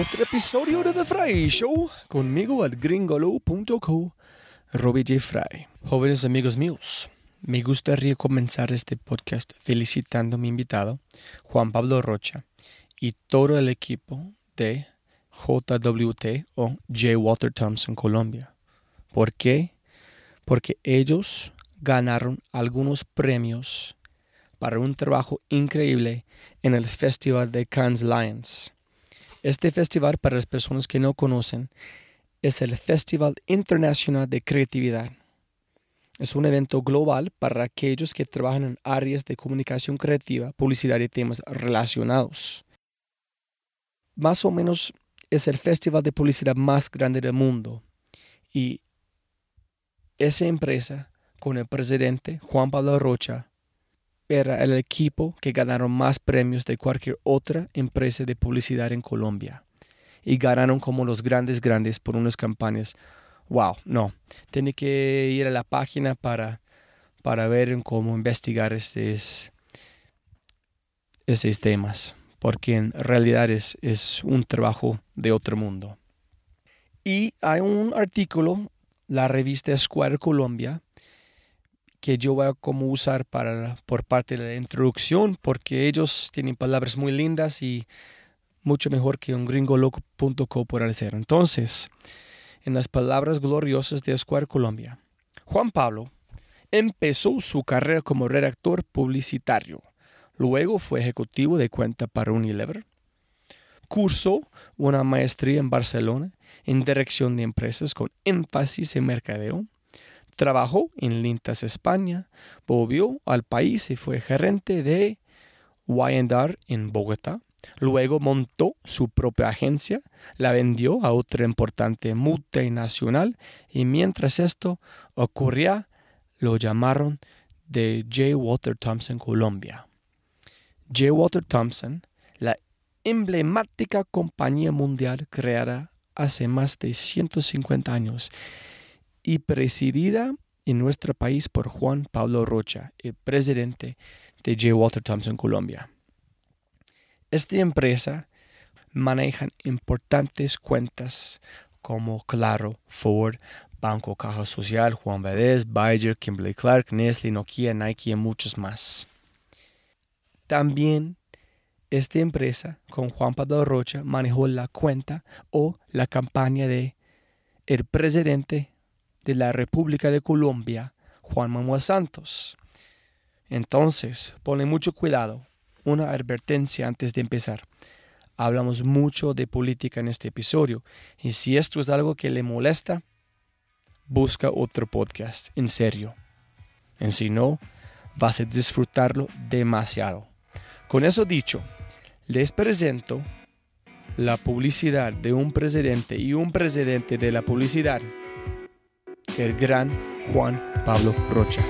otro episodio de The Fry Show conmigo al gringolo.co, Robbie J. Fry. Jóvenes amigos míos, me gustaría comenzar este podcast felicitando a mi invitado, Juan Pablo Rocha, y todo el equipo de JWT o J. Walter Thompson Colombia. ¿Por qué? Porque ellos ganaron algunos premios para un trabajo increíble en el Festival de Cannes Lions. Este festival, para las personas que no conocen, es el Festival Internacional de Creatividad. Es un evento global para aquellos que trabajan en áreas de comunicación creativa, publicidad y temas relacionados. Más o menos es el festival de publicidad más grande del mundo. Y esa empresa, con el presidente Juan Pablo Rocha, era el equipo que ganaron más premios de cualquier otra empresa de publicidad en Colombia. Y ganaron como los grandes grandes por unas campañas. Wow, no. Tiene que ir a la página para, para ver cómo investigar estos, estos temas. Porque en realidad es, es un trabajo de otro mundo. Y hay un artículo, la revista Square Colombia, que yo voy a usar para, por parte de la introducción, porque ellos tienen palabras muy lindas y mucho mejor que un gringoloco.co por ser. Entonces, en las palabras gloriosas de Esquire Colombia, Juan Pablo empezó su carrera como redactor publicitario. Luego fue ejecutivo de cuenta para Unilever. Cursó una maestría en Barcelona en dirección de empresas con énfasis en mercadeo Trabajó en Lintas España, volvió al país y fue gerente de Y&R en Bogotá. Luego montó su propia agencia, la vendió a otra importante multinacional y mientras esto ocurría, lo llamaron de J. Walter Thompson Colombia. J. Walter Thompson, la emblemática compañía mundial creada hace más de 150 años y presidida en nuestro país por Juan Pablo Rocha, el presidente de J. Walter Thompson Colombia. Esta empresa maneja importantes cuentas como Claro, Ford, Banco Caja Social, Juan Valdez, Bayer, Kimberly Clark, Nestle, Nokia, Nike y muchos más. También esta empresa con Juan Pablo Rocha manejó la cuenta o la campaña de el presidente de la República de Colombia, Juan Manuel Santos. Entonces, ponle mucho cuidado. Una advertencia antes de empezar. Hablamos mucho de política en este episodio y si esto es algo que le molesta, busca otro podcast, en serio. En si no, vas a disfrutarlo demasiado. Con eso dicho, les presento la publicidad de un presidente y un presidente de la publicidad, el gran Juan Pablo Rocha.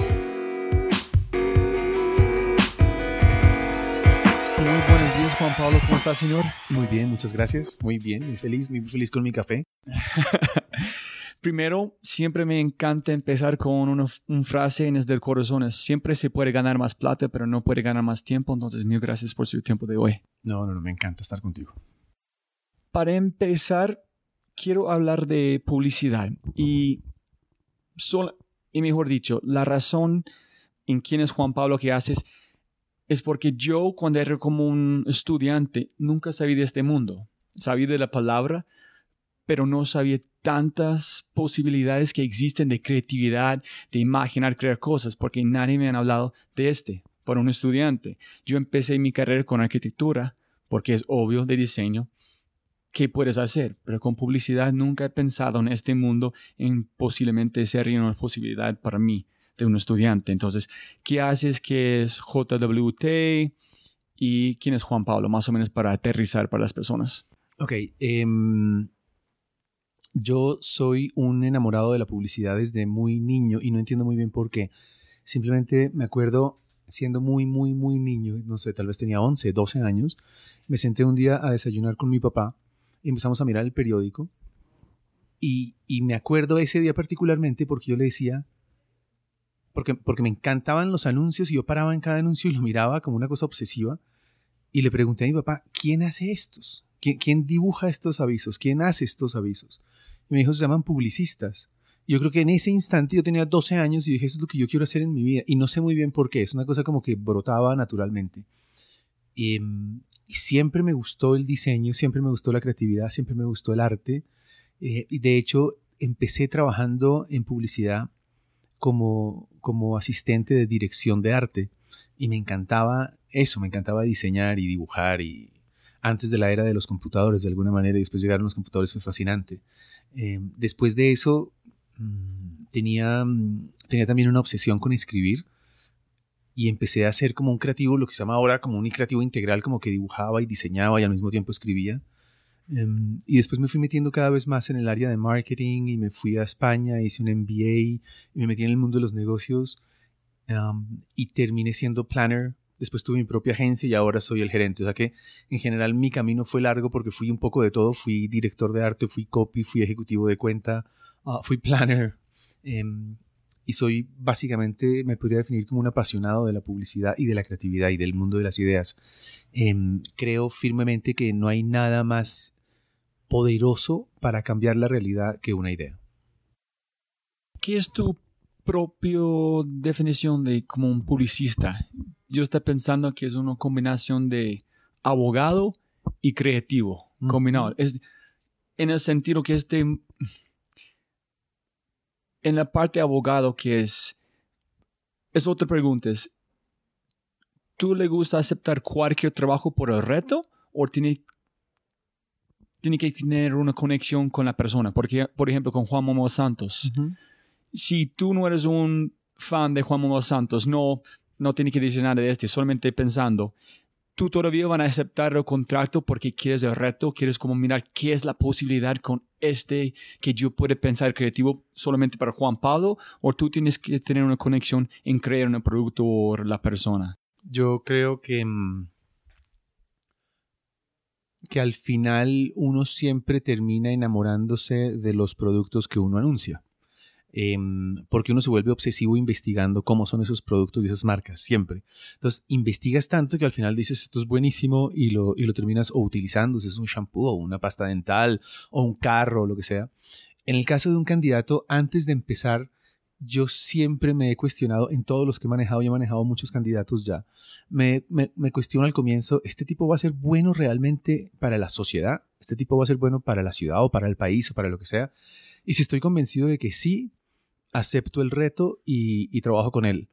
Muy buenos días, Juan Pablo. ¿Cómo está, señor? Muy bien, muchas gracias. Muy bien, muy feliz, muy feliz con mi café. Primero, siempre me encanta empezar con una, frase en el del corazón. Siempre se puede ganar más plata, pero no puede ganar más tiempo. Entonces, mil gracias por su tiempo de hoy. No, no, no, me encanta estar contigo. Para empezar, quiero hablar de publicidad. Y, y mejor dicho, la razón en quién es Juan Pablo que haces es porque yo, cuando era como un estudiante, nunca sabía de este mundo. Sabía de la palabra, pero no sabía tantas posibilidades que existen de creatividad, de imaginar, crear cosas, porque nadie me han hablado de este para un estudiante. Yo empecé mi carrera con arquitectura, porque es obvio de diseño. ¿Qué puedes hacer? Pero con publicidad nunca he pensado en este mundo en posiblemente ser una posibilidad para mí de un estudiante. Entonces, ¿qué haces? ¿Qué es JWT? ¿Y quién es Juan Pablo? Más o menos para aterrizar para las personas. Ok. Em, yo soy un enamorado de la publicidad desde muy niño y no entiendo muy bien por qué. Simplemente me acuerdo siendo muy, muy, muy niño, no sé, tal vez tenía 11, 12 años, me senté un día a desayunar con mi papá y empezamos a mirar el periódico y, y me acuerdo ese día particularmente porque yo le decía, porque, porque me encantaban los anuncios y yo paraba en cada anuncio y lo miraba como una cosa obsesiva y le pregunté a mi papá, ¿quién hace estos? ¿Quién, dibuja estos avisos? ¿Quién hace estos avisos? Y me dijo, se llaman publicistas. yo creo que en ese instante yo tenía 12 años y dije, eso es lo que yo quiero hacer en mi vida. Y no sé muy bien por qué, es una cosa como que brotaba naturalmente. Em, y, siempre me gustó el diseño, siempre me gustó la creatividad, siempre me gustó el arte. Eh, y de hecho, empecé trabajando en publicidad como, como asistente de dirección de arte. Y me encantaba eso, me encantaba diseñar y dibujar y, antes de la era de los computadores, de alguna manera, y después llegaron los computadores, fue fascinante. Eh, después de eso, mm, tenía, mm, tenía también una obsesión con escribir y empecé a hacer como un creativo, lo que se llama ahora como un creativo integral, como que dibujaba y diseñaba y al mismo tiempo escribía. Em, y después me fui metiendo cada vez más en el área de marketing y me fui a España, hice un MBA y me metí en el mundo de los negocios y terminé siendo planner después tuve mi propia agencia y ahora soy el gerente. O sea que en general mi camino fue largo porque fui un poco de todo. Fui director de arte, fui copy, fui ejecutivo de cuenta, ah, fui planner. Em, y soy básicamente, me podría definir como un apasionado de la publicidad y de la creatividad y del mundo de las ideas. Em, creo firmemente que no hay nada más poderoso para cambiar la realidad que una idea. ¿Qué es tu propia definición de como un publicista? yo estoy pensando que es una combinación de abogado y creativo combinado. Es, en el sentido que este, en la parte abogado que es, es otra pregunta, es, ¿tú le gusta aceptar cualquier trabajo por el reto o tiene, tiene que tener una conexión con la persona? Porque, por ejemplo, con Juan Momo Santos. Si tú no eres un fan de Juan Momo Santos, no no tiene que decir nada de este, solamente pensando, tú todavía van a aceptar el contrato porque quieres el reto, quieres como mirar qué es la posibilidad con este que yo puedo pensar creativo solamente para Juan Pablo, o tú tienes que tener una conexión en crear un producto o la persona. Yo creo que mm, que al final uno siempre termina enamorándose de los productos que uno anuncia. Em, porque uno se vuelve obsesivo investigando cómo son esos productos y esas marcas, siempre. Entonces, investigas tanto que al final dices, esto es buenísimo y lo, y lo terminas o utilizando, si es un shampoo o una pasta dental o un carro o lo que sea. En el caso de un candidato, antes de empezar, yo siempre me he cuestionado, en todos los que he manejado, y he manejado muchos candidatos ya, me, me, me, cuestiono al comienzo, ¿este tipo va a ser bueno realmente para la sociedad? ¿Este tipo va a ser bueno para la ciudad o para el país o para lo que sea? Y si estoy convencido de que sí, acepto el reto y, trabajo con él.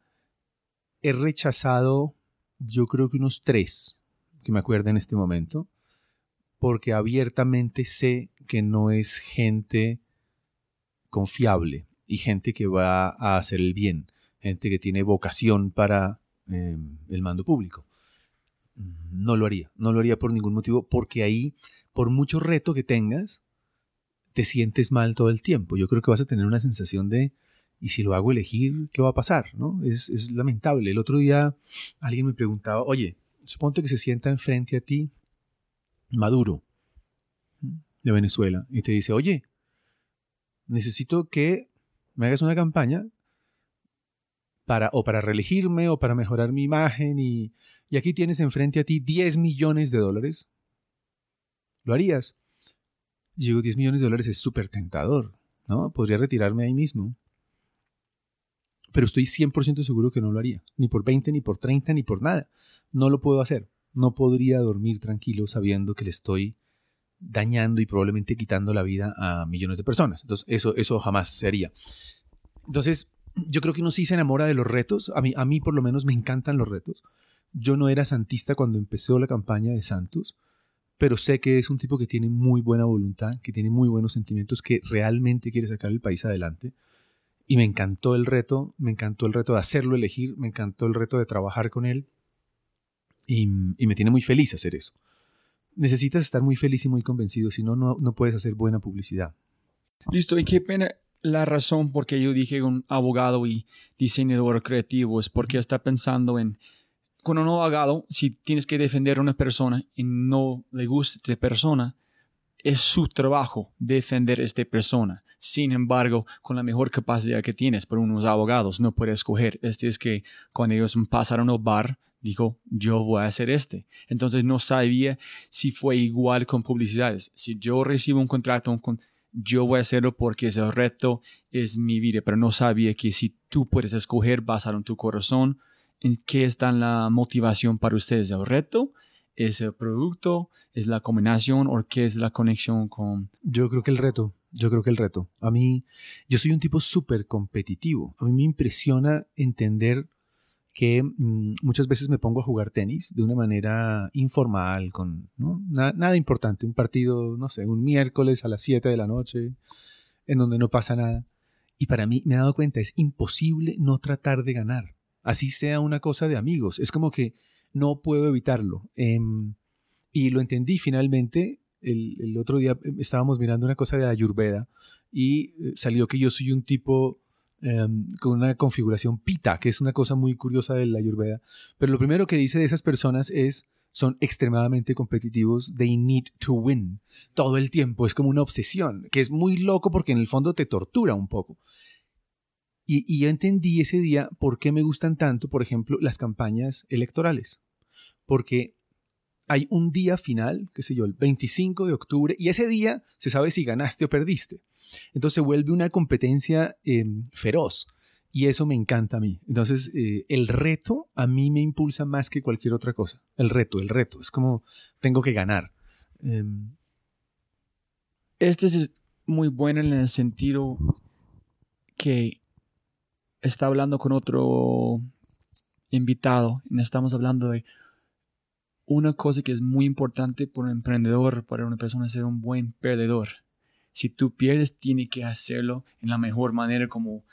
He rechazado, yo creo que unos tres, que me acuerdo en este momento, porque abiertamente sé que no es gente confiable y gente que va a hacer el bien, gente que tiene vocación para eh, el mando público. No lo haría, no lo haría por ningún motivo, porque ahí, por mucho reto que tengas, te sientes mal todo el tiempo. Yo creo que vas a tener una sensación de, ¿y si lo hago elegir, qué va a pasar? ¿no? Es, es lamentable. El otro día alguien me preguntaba, oye, suponte que se sienta enfrente a ti Maduro de Venezuela y te dice, oye, necesito que me hagas una campaña para, o para reelegirme o para mejorar mi imagen y, y aquí tienes enfrente a ti 10 millones de dólares. ¿Lo harías? Digo, 10 millones de dólares es súper tentador, ¿no? Podría retirarme ahí mismo. Pero estoy 100% seguro que no lo haría. Ni por 20, ni por 30, ni por nada. No lo puedo hacer. No podría dormir tranquilo sabiendo que le estoy dañando y probablemente quitando la vida a millones de personas. Entonces, eso, eso jamás sería. Entonces, yo creo que uno sí se enamora de los retos. A mí, a mí por lo menos me encantan los retos. Yo no era santista cuando empezó la campaña de Santos, pero sé que es un tipo que tiene muy buena voluntad, que tiene muy buenos sentimientos, que realmente quiere sacar el país adelante. Y me encantó el reto, me encantó el reto de hacerlo elegir, me encantó el reto de trabajar con él. Y, y me tiene muy feliz hacer eso necesitas estar muy feliz y muy convencido, si no, no puedes hacer buena publicidad. Listo, y qué pena la razón por qué yo dije un abogado y diseñador creativo es porque está pensando en, con un abogado, si tienes que defender a una persona y no le gusta esta persona, es su trabajo defender a esta persona. Sin embargo, con la mejor capacidad que tienes por unos abogados, no puedes escoger. Este es que cuando ellos pasaron al bar, dijo, yo voy a hacer este. Entonces no sabía si fue igual con publicidades. Si yo recibo un contrato, yo voy a hacerlo porque ese reto es mi vida, pero no sabía que si tú puedes escoger basado en tu corazón, en qué está la motivación para ustedes, el reto, es el producto, es la combinación o qué es la conexión con... Yo creo que el reto, yo creo que el reto. A mí, yo soy un tipo súper competitivo. A mí me impresiona entender que mm, muchas veces me pongo a jugar tenis de una manera informal, con nada, importante, un partido, no sé, un miércoles a las 7 de la noche, en donde no pasa nada. Y para mí me he dado cuenta, es imposible no tratar de ganar, así sea una cosa de amigos, es como que no puedo evitarlo. Em, y lo entendí finalmente. El, el, otro día em, estábamos mirando una cosa de Ayurveda y eh, salió que yo soy un tipo Em, con una configuración pita, que es una cosa muy curiosa de la Ayurveda. Pero lo primero que dice de esas personas es son extremadamente competitivos, they need to win. Todo el tiempo, es como una obsesión, que es muy loco porque en el fondo te tortura un poco. Y, y yo entendí ese día por qué me gustan tanto, por ejemplo, las campañas electorales. Porque hay un día final, qué sé yo, el 25 de octubre, y ese día se sabe si ganaste o perdiste. Entonces se vuelve una competencia em, feroz. Y eso me encanta a mí. Entonces, eh, el reto a mí me impulsa más que cualquier otra cosa. El reto, el reto. Es como, tengo que ganar. Em, este es muy bueno en el sentido que está hablando con otro invitado. Y estamos hablando de una cosa que es muy importante para un emprendedor, para una persona ser un buen perdedor si tú pierdes, tiene que hacerlo en la mejor manera como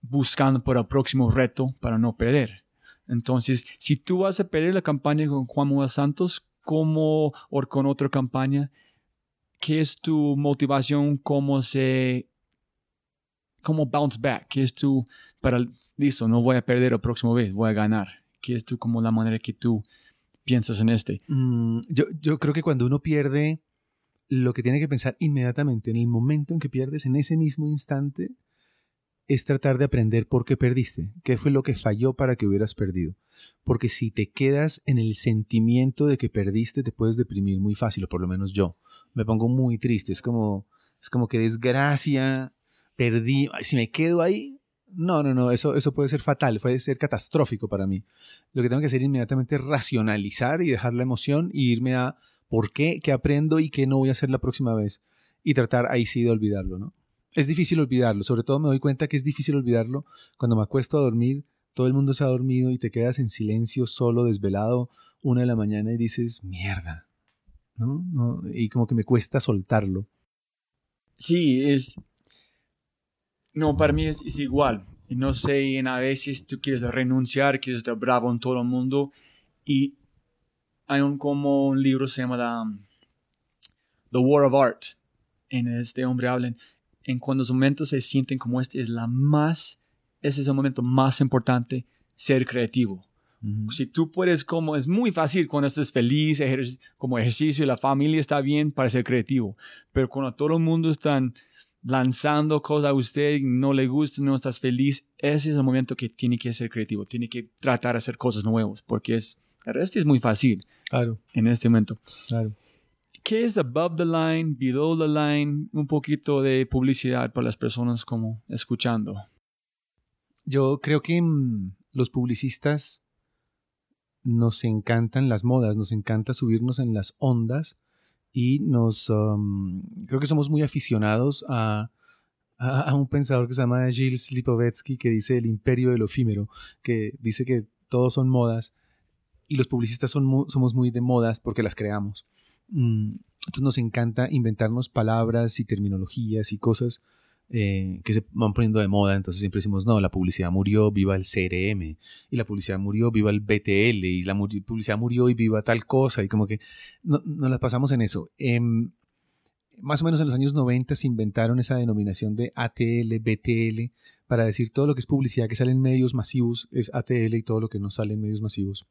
buscando por el próximo reto para no perder. Entonces, si tú vas a perder la campaña con Juan Manuel Santos, como o con otra campaña, ¿qué es tu motivación? ¿Cómo se, cómo bounce back? ¿Qué es tu, para, listo, no voy a perder la próxima vez, voy a ganar? ¿Qué es tu, como la manera que tú piensas en este? Mm, yo, yo creo que cuando uno pierde, lo que tiene que pensar inmediatamente, en el momento en que pierdes, en ese mismo instante, es tratar de aprender por qué perdiste, qué fue lo que falló para que hubieras perdido. Porque si te quedas en el sentimiento de que perdiste, te puedes deprimir muy fácil, o por lo menos yo. Me pongo muy triste, es como, es como que desgracia, perdí, si me quedo ahí, no, no, no, eso, eso puede ser fatal, puede ser catastrófico para mí. Lo que tengo que hacer inmediatamente es racionalizar y dejar la emoción y irme a por qué, qué aprendo y qué no voy a hacer la próxima vez. Y tratar ahí sí de olvidarlo, ¿no? Es difícil olvidarlo, sobre todo me doy cuenta que es difícil olvidarlo cuando me acuesto a dormir, todo el mundo se ha dormido y te quedas en silencio, solo, desvelado, una de la mañana y dices, mierda, ¿no? no y como que me cuesta soltarlo. Sí, es... No, para mí es, igual. No sé, en a veces tú quieres renunciar, quieres estar bravo en todo el mundo y hay un como un libro se llama The, War of Art. En este hombre hablan en cuando los momentos se sienten como este, es la más, ese es el momento más importante, ser creativo. Si tú puedes, como es muy fácil cuando estás feliz, como ejercicio y la familia está bien para ser creativo, pero cuando todo el mundo está lanzando cosas a usted, no le gusta, no estás feliz, ese es el momento que tiene que ser creativo, tiene que tratar de hacer cosas nuevas, porque es, el resto es muy fácil. Claro. En este momento. Claro. ¿Qué es above the line, below the line? Un poquito de publicidad para las personas como escuchando. Yo creo que mm, los publicistas nos encantan las modas, nos encanta subirnos en las ondas y nos um, creo que somos muy aficionados a, a, un pensador que se llama Gilles Lipovetsky que dice el imperio del efímero, que dice que todos son modas y los publicistas son somos muy de modas porque las creamos. Mm, entonces nos encanta inventarnos palabras y terminologías y cosas eh, que se van poniendo de moda. Entonces siempre decimos, no, la publicidad murió, viva el CRM. Y la publicidad murió, viva el BTL. Y la publicidad murió y viva tal cosa. Y como que no, nos las pasamos en eso. Em, más o menos en los años 90 se inventaron esa denominación de ATL, BTL, para decir todo lo que es publicidad que sale en medios masivos es ATL y todo lo que no sale en medios masivos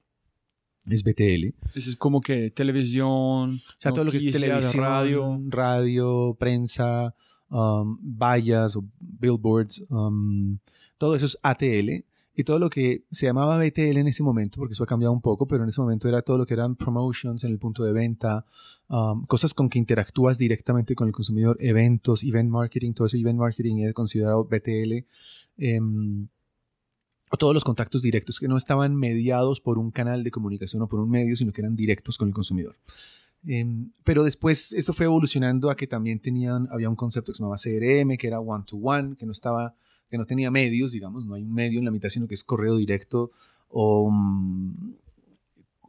es BTL. Eso es como que televisión, o sea, todo lo que es televisión, radio, radio prensa, um, vallas o billboards, um, todo eso es ATL. Y todo lo que se llamaba BTL en ese momento, porque eso ha cambiado un poco, pero en ese momento era todo lo que eran promotions en el punto de venta, um, cosas con que interactúas directamente con el consumidor, eventos, event marketing, todo eso event marketing es considerado BTL. Em, todos los contactos directos que no estaban mediados por un canal de comunicación o por un medio, sino que eran directos con el consumidor. Em, pero después esto fue evolucionando a que también tenían, había un concepto que se llamaba CRM, que era one to one, que no estaba, que no tenía medios, digamos, no hay un medio en la mitad, sino que es correo directo o, mm,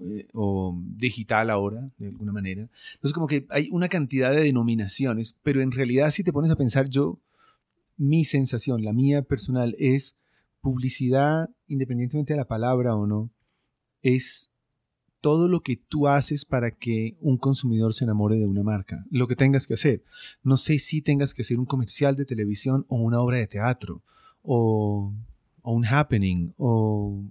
eh, o digital ahora, de alguna manera. Entonces como que hay una cantidad de denominaciones, pero en realidad si te pones a pensar yo, mi sensación, la mía personal es publicidad, independientemente de la palabra o no, es todo lo que tú haces para que un consumidor se enamore de una marca, lo que tengas que hacer. No sé si tengas que hacer un comercial de televisión o una obra de teatro, o, un happening, o,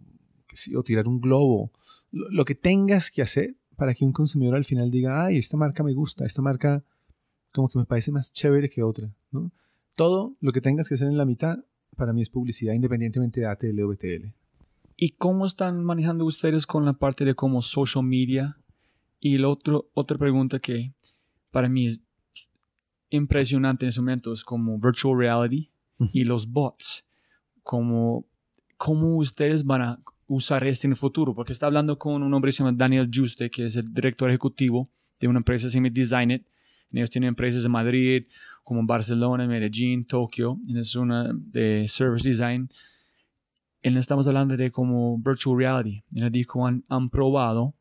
tirar un globo, lo, que tengas que hacer para que un consumidor al final diga, ay, esta marca me gusta, esta marca como que me parece más chévere que otra. Todo lo que tengas que hacer en la mitad para mí es publicidad independientemente de ATL o BTL. ¿Y cómo están manejando ustedes con la parte de como social media? Y la otro, otra pregunta que para mí es impresionante en ese momento es como virtual reality y los bots. Como, ¿Cómo ustedes van a usar esto en el futuro? Porque está hablando con un hombre que se llama Daniel Juste, que es el director ejecutivo de una empresa que se llama Design Ellos tienen empresas en Madrid, como Barcelona, Medellín, Tokio, es una de Service Design. Estamos hablando de como virtual reality. Él dijo, han, han probado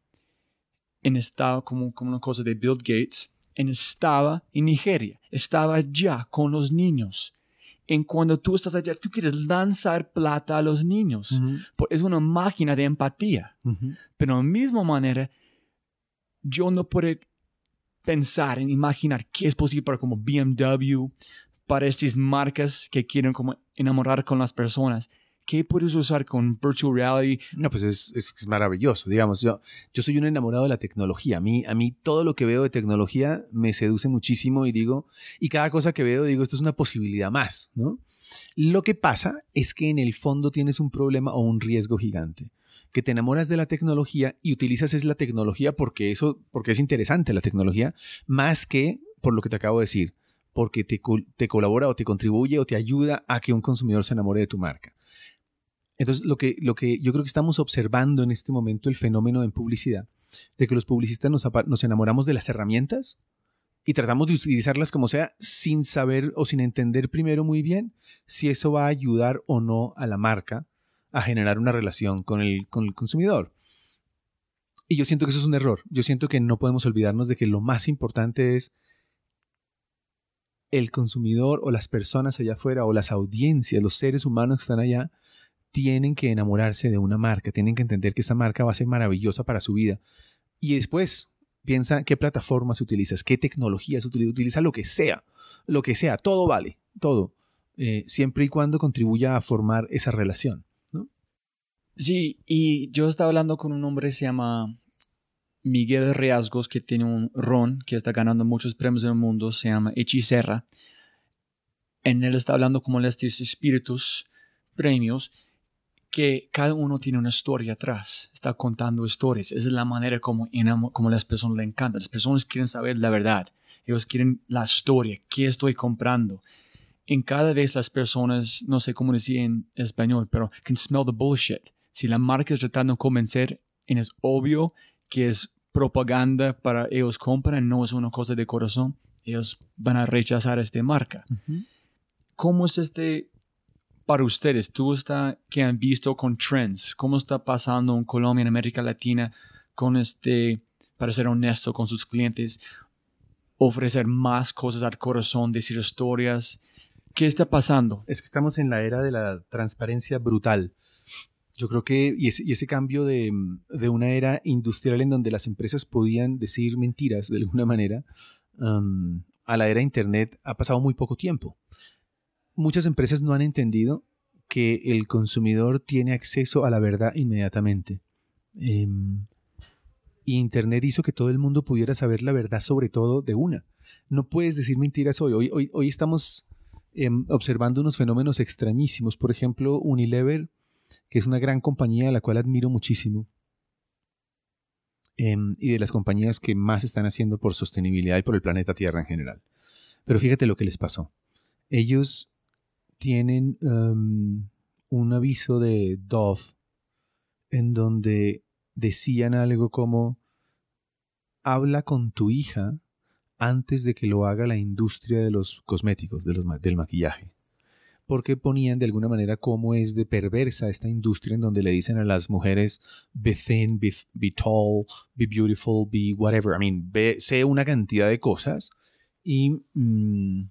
en estaba como, como una cosa de Bill Gates, en estaba en Nigeria, estaba allá con los niños. En cuando tú estás allá, tú quieres lanzar plata a los niños. Es una máquina de empatía. Pero de la misma manera, yo no puedo pensar, en imaginar qué es posible para como BMW, para estas marcas que quieren como enamorar con las personas. ¿Qué puedes usar con virtual reality? No, pues es, maravilloso. Digamos, yo, yo soy un enamorado de la tecnología. A mí, a mí todo lo que veo de tecnología me seduce muchísimo y digo, y cada cosa que veo digo, esto es una posibilidad más, ¿no? Lo que pasa es que en el fondo tienes un problema o un riesgo gigante que te enamoras de la tecnología y utilizas es la tecnología porque eso porque es interesante la tecnología más que por lo que te acabo de decir porque te, te colabora o te contribuye o te ayuda a que un consumidor se enamore de tu marca. Entonces, lo que, lo que yo creo que estamos observando en este momento, el fenómeno en publicidad, de que los publicistas nos, nos enamoramos de las herramientas y tratamos de utilizarlas como sea sin saber o sin entender primero muy bien si eso va a ayudar o no a la marca a generar una relación con el, con el consumidor. Y yo siento que eso es un error. Yo siento que no podemos olvidarnos de que lo más importante es el consumidor o las personas allá afuera o las audiencias, los seres humanos que están allá, tienen que enamorarse de una marca, tienen que entender que esa marca va a ser maravillosa para su vida. Y después piensa qué plataformas utilizas, qué tecnologías utilizas, utiliza lo que sea, lo que sea, todo vale, todo, eh, siempre y cuando contribuya a formar esa relación. Sí, y yo estaba hablando con un hombre se llama Miguel Riasgos, que tiene un ron que está ganando muchos premios en el mundo, se llama Hechicera. En él está hablando como estos espíritus, premios, que cada uno tiene una historia atrás, está contando historias. Esa es la manera como, como las personas le encantan. Las personas quieren saber la verdad. Ellos quieren la historia, qué estoy comprando. En cada vez las personas, no sé cómo decir en español, pero can smell the bullshit. Si la marca es tratando de convencer, es obvio que es propaganda para ellos compran, no es una cosa de corazón, ellos van a rechazar esta marca. ¿Cómo es este para ustedes, tú está que han visto con trends, cómo está pasando en Colombia, en América Latina, con este, para ser honesto con sus clientes, ofrecer más cosas al corazón, decir historias. ¿Qué está pasando? Es que estamos en la era de la transparencia brutal. Yo creo que, y ese, cambio de, una era industrial en donde las empresas podían decir mentiras de alguna manera, a la era Internet ha pasado muy poco tiempo muchas empresas no han entendido que el consumidor tiene acceso a la verdad inmediatamente. Em, Internet hizo que todo el mundo pudiera saber la verdad sobre todo de una. No puedes decir mentiras hoy. Hoy, hoy, estamos em, observando unos fenómenos extrañísimos. Por ejemplo, Unilever, que es una gran compañía a la cual admiro muchísimo. Em, y de las compañías que más están haciendo por sostenibilidad y por el planeta Tierra en general. Pero fíjate lo que les pasó. Ellos tienen em, un aviso de Dove en donde decían algo como habla con tu hija antes de que lo haga la industria de los cosméticos, de los, del maquillaje. Porque ponían de alguna manera cómo es de perversa esta industria en donde le dicen a las mujeres be thin, be, tall, be beautiful, be whatever. I mean, sé una cantidad de cosas y mm,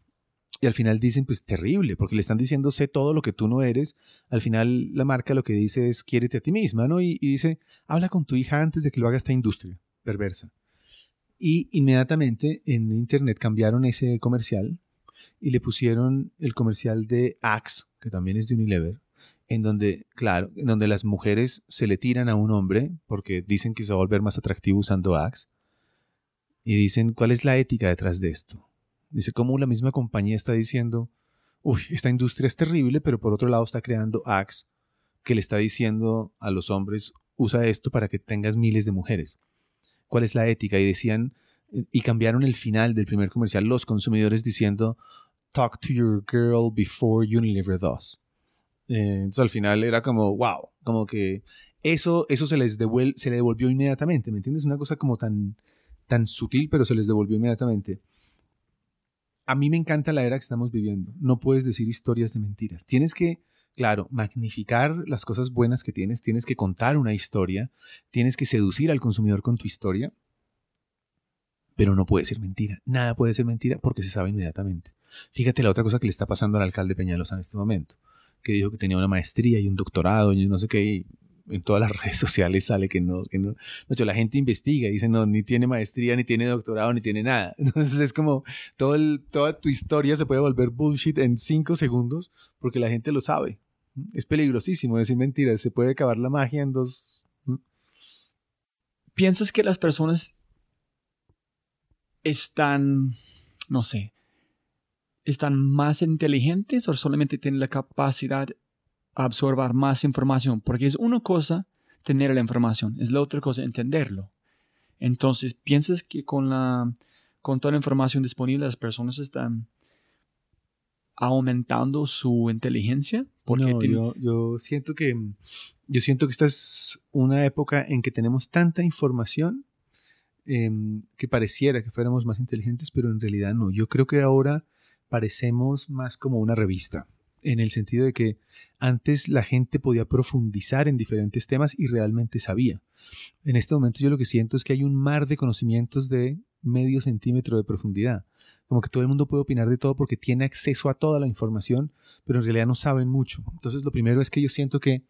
y al final dicen, pues terrible, porque le están diciendo, sé todo lo que tú no eres. Al final la marca lo que dice es, quiérete a ti misma, ¿no? Y, dice, habla con tu hija antes de que lo haga esta industria perversa. Y inmediatamente en Internet cambiaron ese comercial y le pusieron el comercial de Axe, que también es de Unilever, en donde, claro, en donde las mujeres se le tiran a un hombre porque dicen que se va a volver más atractivo usando Axe. Y dicen, ¿cuál es la ética detrás de esto? Dice cómo la misma compañía está diciendo, uy, esta industria es terrible, pero por otro lado está creando Axe que le está diciendo a los hombres, usa esto para que tengas miles de mujeres. ¿Cuál es la ética? Y decían, y cambiaron el final del primer comercial, los consumidores diciendo, talk to your girl before Unilever does. Eh, entonces al final era como, wow, como que eso, eso se les se le devolvió inmediatamente, ¿me entiendes? Una cosa como tan, tan sutil, pero se les devolvió inmediatamente a mí me encanta la era que estamos viviendo. No puedes decir historias de mentiras. Tienes que, claro, magnificar las cosas buenas que tienes, tienes que contar una historia, tienes que seducir al consumidor con tu historia, pero no puede ser mentira. Nada puede ser mentira porque se sabe inmediatamente. Fíjate la otra cosa que le está pasando al alcalde Peñalosa en este momento, que dijo que tenía una maestría y un doctorado y no sé qué, en todas las redes sociales sale que no, que no. De la gente investiga y dice, no, ni tiene maestría, ni tiene doctorado, ni tiene nada. Entonces es como todo el, toda tu historia se puede volver bullshit en cinco segundos porque la gente lo sabe. Es peligrosísimo decir mentiras. Se puede acabar la magia en dos. ¿Piensas que las personas están, no sé, están más inteligentes o solamente tienen la capacidad absorber más información? Porque es una cosa tener la información, es la otra cosa entenderlo. Entonces, ¿piensas que con, la, con toda la información disponible las personas están aumentando su inteligencia? Porque yo, yo, siento que yo siento que esta es una época en que tenemos tanta información em, que pareciera que fuéramos más inteligentes, pero en realidad no. Yo creo que ahora parecemos más como una revista en el sentido de que antes la gente podía profundizar en diferentes temas y realmente sabía. En este momento yo lo que siento es que hay un mar de conocimientos de medio centímetro de profundidad. Como que todo el mundo puede opinar de todo porque tiene acceso a toda la información, pero en realidad no saben mucho. Entonces lo primero es que yo siento que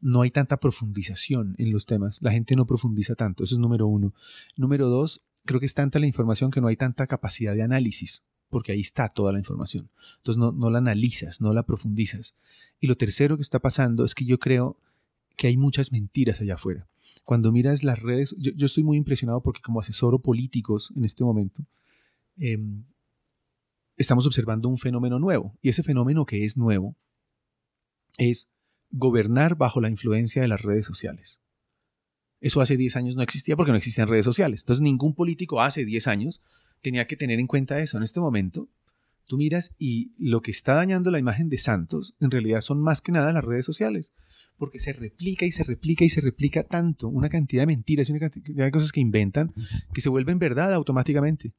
no hay tanta profundización en los temas. La gente no profundiza tanto. Eso es número uno. Número dos, creo que es tanta la información que no hay tanta capacidad de análisis porque ahí está toda la información. Entonces no, la analizas, no la profundizas. Y lo tercero que está pasando es que yo creo que hay muchas mentiras allá afuera. Cuando miras las redes, yo, estoy muy impresionado porque como asesoro políticos en este momento, em, estamos observando un fenómeno nuevo. Y ese fenómeno que es nuevo es gobernar bajo la influencia de las redes sociales. Eso hace 10 años no existía porque no existían redes sociales. Entonces ningún político hace 10 años tenía que tener en cuenta eso. En este momento, tú miras y lo que está dañando la imagen de Santos en realidad son más que nada las redes sociales, porque se replica y se replica y se replica tanto, una cantidad de mentiras y una cantidad de cosas que inventan que se vuelven verdad automáticamente.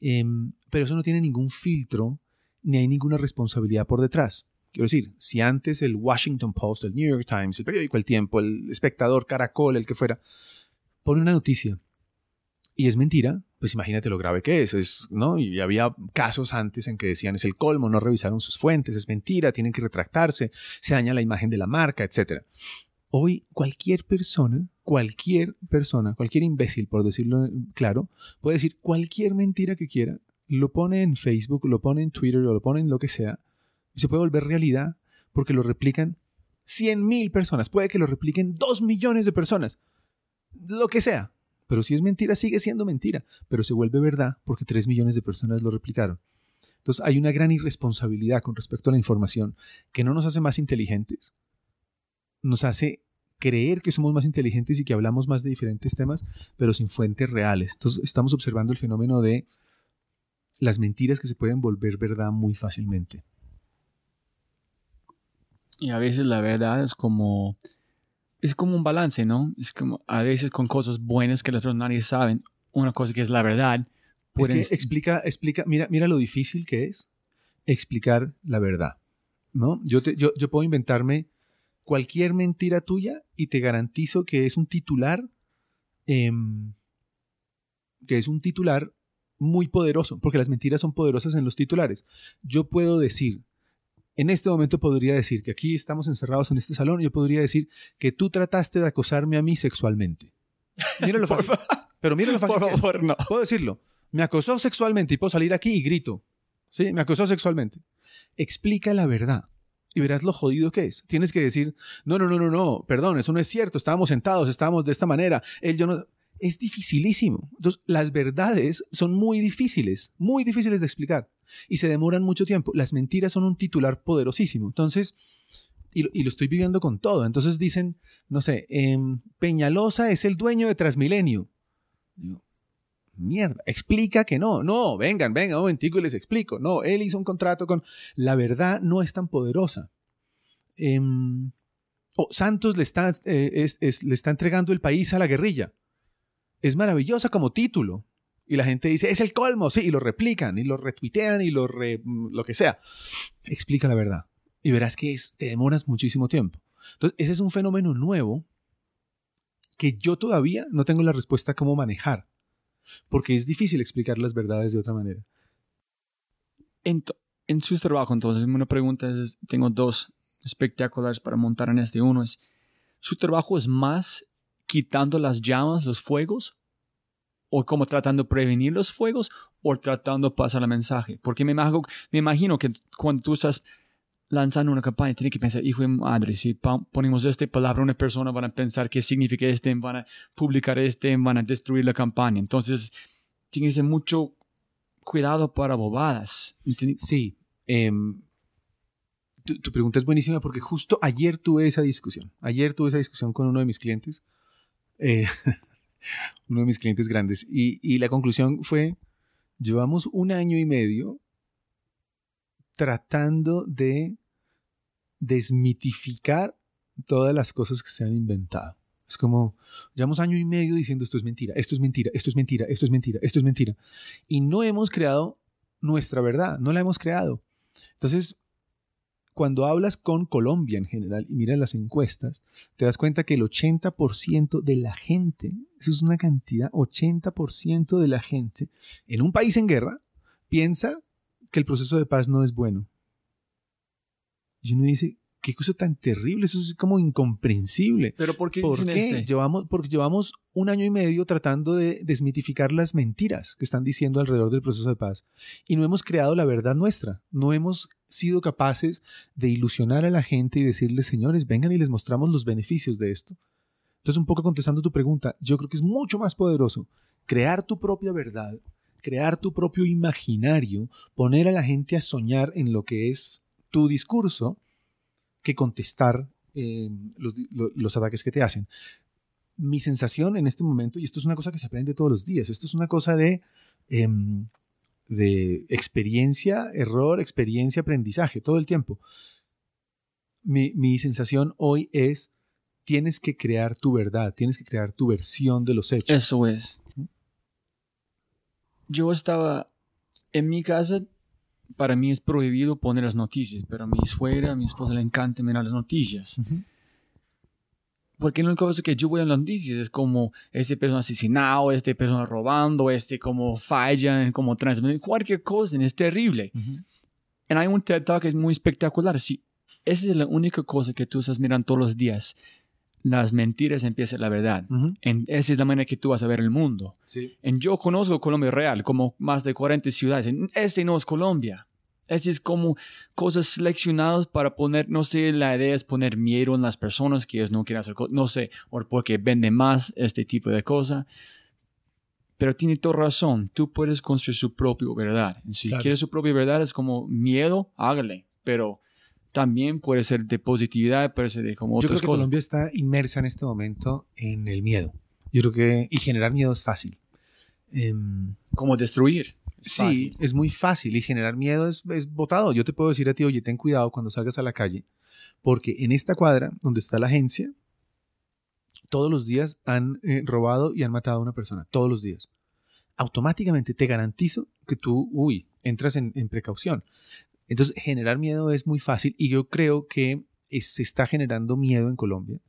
Em, pero eso no tiene ningún filtro ni hay ninguna responsabilidad por detrás. Quiero decir, si antes el Washington Post, el New York Times, el periódico El Tiempo, el espectador, Caracol, el que fuera, pone una noticia y es mentira, pues imagínate lo grave que es, es, ¿no? Y había casos antes en que decían es el colmo, no revisaron sus fuentes, es mentira, tienen que retractarse, se daña la imagen de la marca, etc. Hoy cualquier persona, cualquier persona, cualquier imbécil, por decirlo claro, puede decir cualquier mentira que quiera, lo pone en Facebook, lo pone en Twitter o lo pone en lo que sea, y se puede volver realidad porque lo replican 100.000 personas, puede que lo repliquen 2 millones de personas, lo que sea. Pero si es mentira, sigue siendo mentira, pero se vuelve verdad porque 3 millones de personas lo replicaron. Entonces hay una gran irresponsabilidad con respecto a la información que no nos hace más inteligentes, nos hace creer que somos más inteligentes y que hablamos más de diferentes temas, pero sin fuentes reales. Entonces estamos observando el fenómeno de las mentiras que se pueden volver verdad muy fácilmente. Y a veces la verdad es como es como un balance, ¿no? Es como a veces con cosas buenas que los otros nadie saben, una cosa que es la verdad. explica, explica, mira, mira lo difícil que es explicar la verdad, ¿no? Yo, yo, yo puedo inventarme cualquier mentira tuya y te garantizo que es un titular, em, que es un titular muy poderoso, porque las mentiras son poderosas en los titulares. Yo puedo decir, en este momento podría decir que aquí estamos encerrados en este salón yo podría decir que tú trataste de acosarme a mí sexualmente. Míralo fácil. Pero míralo fácil. Por favor, no. Puedo decirlo. Me acosó sexualmente y puedo salir aquí y grito. Sí, me acosó sexualmente. Explica la verdad y verás lo jodido que es. Tienes que decir, no, no, no, no, no, perdón, eso no es cierto, estábamos sentados, estábamos de esta manera, él yo no es dificilísimo. Entonces, las verdades son muy difíciles, muy difíciles de explicar y se demoran mucho tiempo. Las mentiras son un titular poderosísimo. Entonces, y lo, estoy viviendo con todo. Entonces dicen, no sé, em, Peñalosa es el dueño de Transmilenio. Digo, mierda, explica que no. No, vengan, vengan un momentico y les explico. No, él hizo un contrato con... La verdad no es tan poderosa. Oh, Santos le está, eh, le está entregando el país a la guerrilla es maravillosa como título. Y la gente dice, es el colmo, sí, y lo replican, y lo retuitean, y lo, lo que sea. Explica la verdad. Y verás que es, te demoras muchísimo tiempo. Entonces, ese es un fenómeno nuevo que yo todavía no tengo la respuesta cómo manejar, porque es difícil explicar las verdades de otra manera. En, en su trabajo, entonces, una pregunta es, tengo dos espectaculares para montar en este. Uno es, ¿su trabajo es más quitando las llamas, los fuegos, o como tratando de prevenir los fuegos, o tratando de pasar el mensaje. Porque me imagino, me imagino que cuando tú estás lanzando una campaña, tiene que pensar, hijo de madre, si ponemos esta palabra, una persona van a pensar qué significa este, van a publicar este, van a destruir la campaña. Entonces, tiene que mucho cuidado para bobadas. Sí. Em, tu, pregunta es buenísima porque justo ayer tuve esa discusión. Ayer tuve esa discusión con uno de mis clientes, eh, uno de mis clientes grandes, y la conclusión fue, llevamos un año y medio tratando de desmitificar todas las cosas que se han inventado. Es como, llevamos año y medio diciendo esto es mentira, esto es mentira, esto es mentira, esto es mentira, esto es mentira. Y no hemos creado nuestra verdad, no la hemos creado. Entonces, cuando hablas con Colombia en general y miras las encuestas, te das cuenta que el 80% de la gente, eso es una cantidad, 80% de la gente en un país en guerra piensa que el proceso de paz no es bueno. Y uno dice, qué cosa tan terrible, eso es como incomprensible. ¿Pero por qué, ¿Por Este? Llevamos, porque llevamos un año y medio tratando de desmitificar las mentiras que están diciendo alrededor del proceso de paz y no hemos creado la verdad nuestra, no hemos sido capaces de ilusionar a la gente y decirles, señores, vengan y les mostramos los beneficios de esto. Entonces, un poco contestando tu pregunta, yo creo que es mucho más poderoso crear tu propia verdad crear tu propio imaginario, poner a la gente a soñar en lo que es tu discurso, que contestar eh, los, ataques que te hacen. Mi sensación en este momento, y esto es una cosa que se aprende todos los días, esto es una cosa de, em, de experiencia, error, experiencia, aprendizaje, todo el tiempo. Mi, mi sensación hoy es, tienes que crear tu verdad, tienes que crear tu versión de los hechos. Eso es yo estaba en mi casa, para mí es prohibido poner las noticias, pero a mi suegra, a mi esposa le encanta mirar las noticias. Porque la única cosa que yo voy a las noticias es como este persona asesinado, este persona robando, este como falla, como transmitiendo, cualquier cosa, es terrible. Y hay un TED Talk que es muy espectacular. Si esa es la única cosa que tú estás mirando todos los días, las mentiras empiezan la verdad. en, esa es la manera que tú vas a ver el mundo. En, yo conozco Colombia real, como más de 40 ciudades. En, este no es Colombia. Este es como cosas seleccionadas para poner, no sé, la idea es poner miedo en las personas que ellos no quieren hacer, no sé, o porque venden más este tipo de cosas. Pero tiene toda razón, tú puedes construir su propia verdad. Si quieres su propia verdad, es como miedo, hágale. Pero también puede ser de positividad, puede ser de como otras Yo creo que cosas. Colombia está inmersa en este momento en el miedo. Yo creo que y generar miedo es fácil. Em, como destruir. sí, es muy fácil y generar miedo es, es botado. Yo te puedo decir a ti, oye, ten cuidado cuando salgas a la calle, porque en esta cuadra donde está la agencia, todos los días han eh, robado y han matado a una persona, todos los días. Automáticamente te garantizo que tú, uy, entras en, en precaución. Entonces, generar miedo es muy fácil y yo creo que se está generando miedo en Colombia.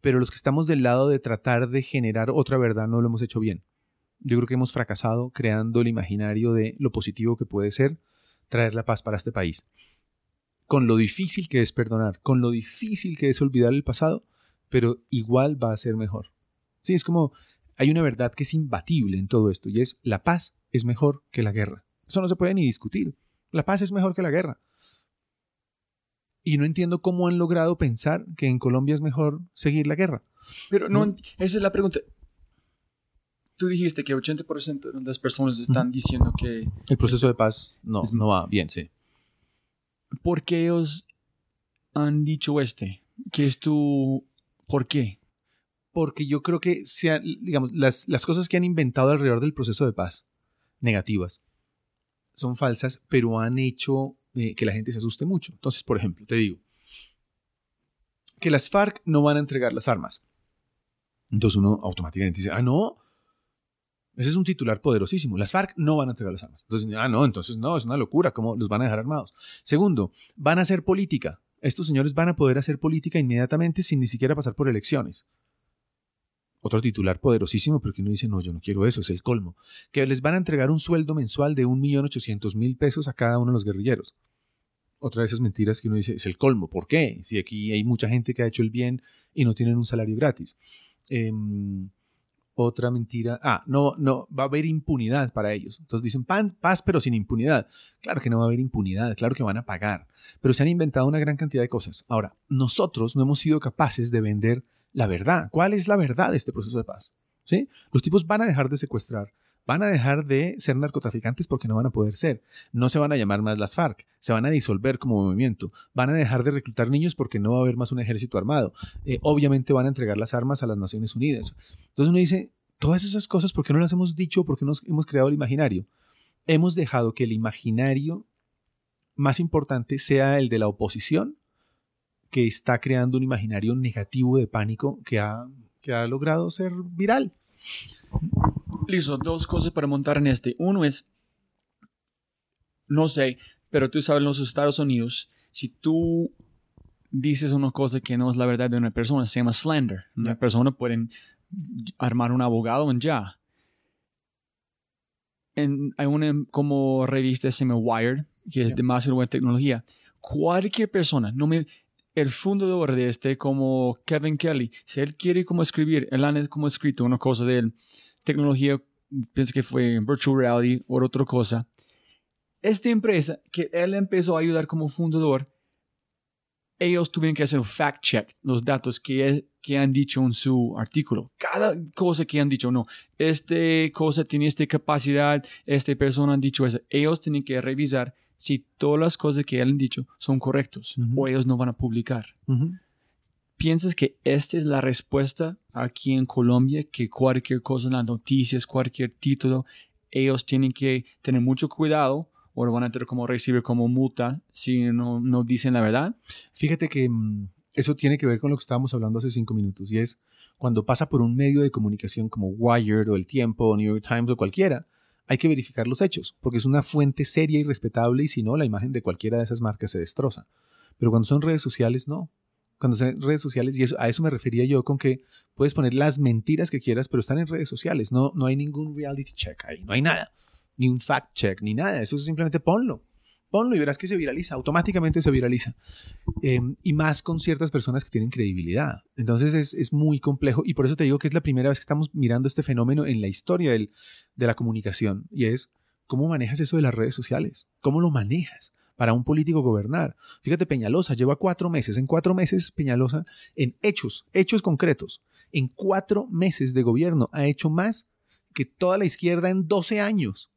Pero los que estamos del lado de tratar de generar otra verdad no lo hemos hecho bien. Yo creo que hemos fracasado creando el imaginario de lo positivo que puede ser traer la paz para este país. Con lo difícil que es perdonar, con lo difícil que es olvidar el pasado, pero igual va a ser mejor. Sí, es como hay una verdad que es imbatible en todo esto y es la paz es mejor que la guerra. Eso no se puede ni discutir. La paz es mejor que la guerra. Y no entiendo cómo han logrado pensar que en Colombia es mejor seguir la guerra. Pero no, esa es la pregunta. Tú dijiste que 80% de las personas están diciendo que... El proceso de paz no, no va bien, sí. ¿Por qué ellos han dicho este? ¿Qué es tu... ¿Por qué? Porque yo creo que, sea, digamos, las, las cosas que han inventado alrededor del proceso de paz, negativas, son falsas, pero han hecho eh, que la gente se asuste mucho. Entonces, por ejemplo, te digo que las FARC no van a entregar las armas. Entonces uno automáticamente dice, ah, no, ese es un titular poderosísimo. Las FARC no van a entregar las armas. Entonces, ah, no, entonces no, es una locura, ¿cómo los van a dejar armados? Segundo, van a hacer política. Estos señores van a poder hacer política inmediatamente sin ni siquiera pasar por elecciones otro titular poderosísimo, pero que uno dice, no, yo no quiero eso, es el colmo, que les van a entregar un sueldo mensual de 1.800.000 pesos a cada uno de los guerrilleros. Otra de esas mentiras que uno dice, es el colmo, ¿por qué? Si aquí hay mucha gente que ha hecho el bien y no tienen un salario gratis. Em, Otra mentira. Ah, no, no, va a haber impunidad para ellos. Entonces dicen paz, pero sin impunidad. Claro que no va a haber impunidad, claro que van a pagar. Pero se han inventado una gran cantidad de cosas. Ahora, nosotros no hemos sido capaces de vender la verdad. ¿Cuál es la verdad de este proceso de paz? ¿Sí? Los tipos van a dejar de secuestrar, van a dejar de ser narcotraficantes porque no van a poder ser. No se van a llamar más las FARC, se van a disolver como movimiento. Van a dejar de reclutar niños porque no va a haber más un ejército armado. Eh, obviamente van a entregar las armas a las Naciones Unidas. Entonces uno dice, todas esas cosas, ¿por qué no las hemos dicho? ¿Por qué no hemos creado el imaginario? Hemos dejado que el imaginario más importante sea el de la oposición, que está creando un imaginario negativo de pánico que ha, que ha logrado ser viral. Listo, dos cosas para montar en este. Uno es, no sé, pero tú sabes en los Estados Unidos, si tú dices una cosa que no es la verdad de una persona, se llama slander. Una persona puede armar un abogado en ya. En, hay una como revista se llama Wired, que es demasiado buena tecnología. Cualquier persona, no me, el fundador de este, como Kevin Kelly, si él quiere como escribir, él ha como escrito una cosa de tecnología, pienso que fue virtual reality o otra cosa. Esta empresa que él empezó a ayudar como fundador, ellos tuvieron que hacer un fact check, los datos que, que han dicho en su artículo. Cada cosa que han dicho, no, esta cosa tiene esta capacidad, esta persona han dicho eso. Ellos tienen que revisar si todas las cosas que han dicho son correctos o ellos no van a publicar. ¿Piensas que esta es la respuesta aquí en Colombia? Que cualquier cosa en las noticias, cualquier título, ellos tienen que tener mucho cuidado o lo van a tener como recibir como multa si no, no dicen la verdad? Fíjate que mm, eso tiene que ver con lo que estábamos hablando hace cinco minutos y es cuando pasa por un medio de comunicación como Wired o El Tiempo o New York Times o cualquiera, hay que verificar los hechos, porque es una fuente seria y respetable y si no, la imagen de cualquiera de esas marcas se destroza. Pero cuando son redes sociales, no. Cuando en redes sociales, y eso, a eso me refería yo con que puedes poner las mentiras que quieras, pero están en redes sociales, no, no hay ningún reality check ahí, no hay nada, ni un fact check, ni nada, eso es simplemente ponlo, ponlo y verás que se viraliza, automáticamente se viraliza. Em, y más con ciertas personas que tienen credibilidad. Entonces es, es, muy complejo y por eso te digo que es la primera vez que estamos mirando este fenómeno en la historia del, de la comunicación y es cómo manejas eso de las redes sociales, cómo lo manejas para un político gobernar. Fíjate, Peñalosa lleva cuatro meses, en cuatro meses Peñalosa, en hechos, hechos concretos, en cuatro meses de gobierno ha hecho más que toda la izquierda en 12 años.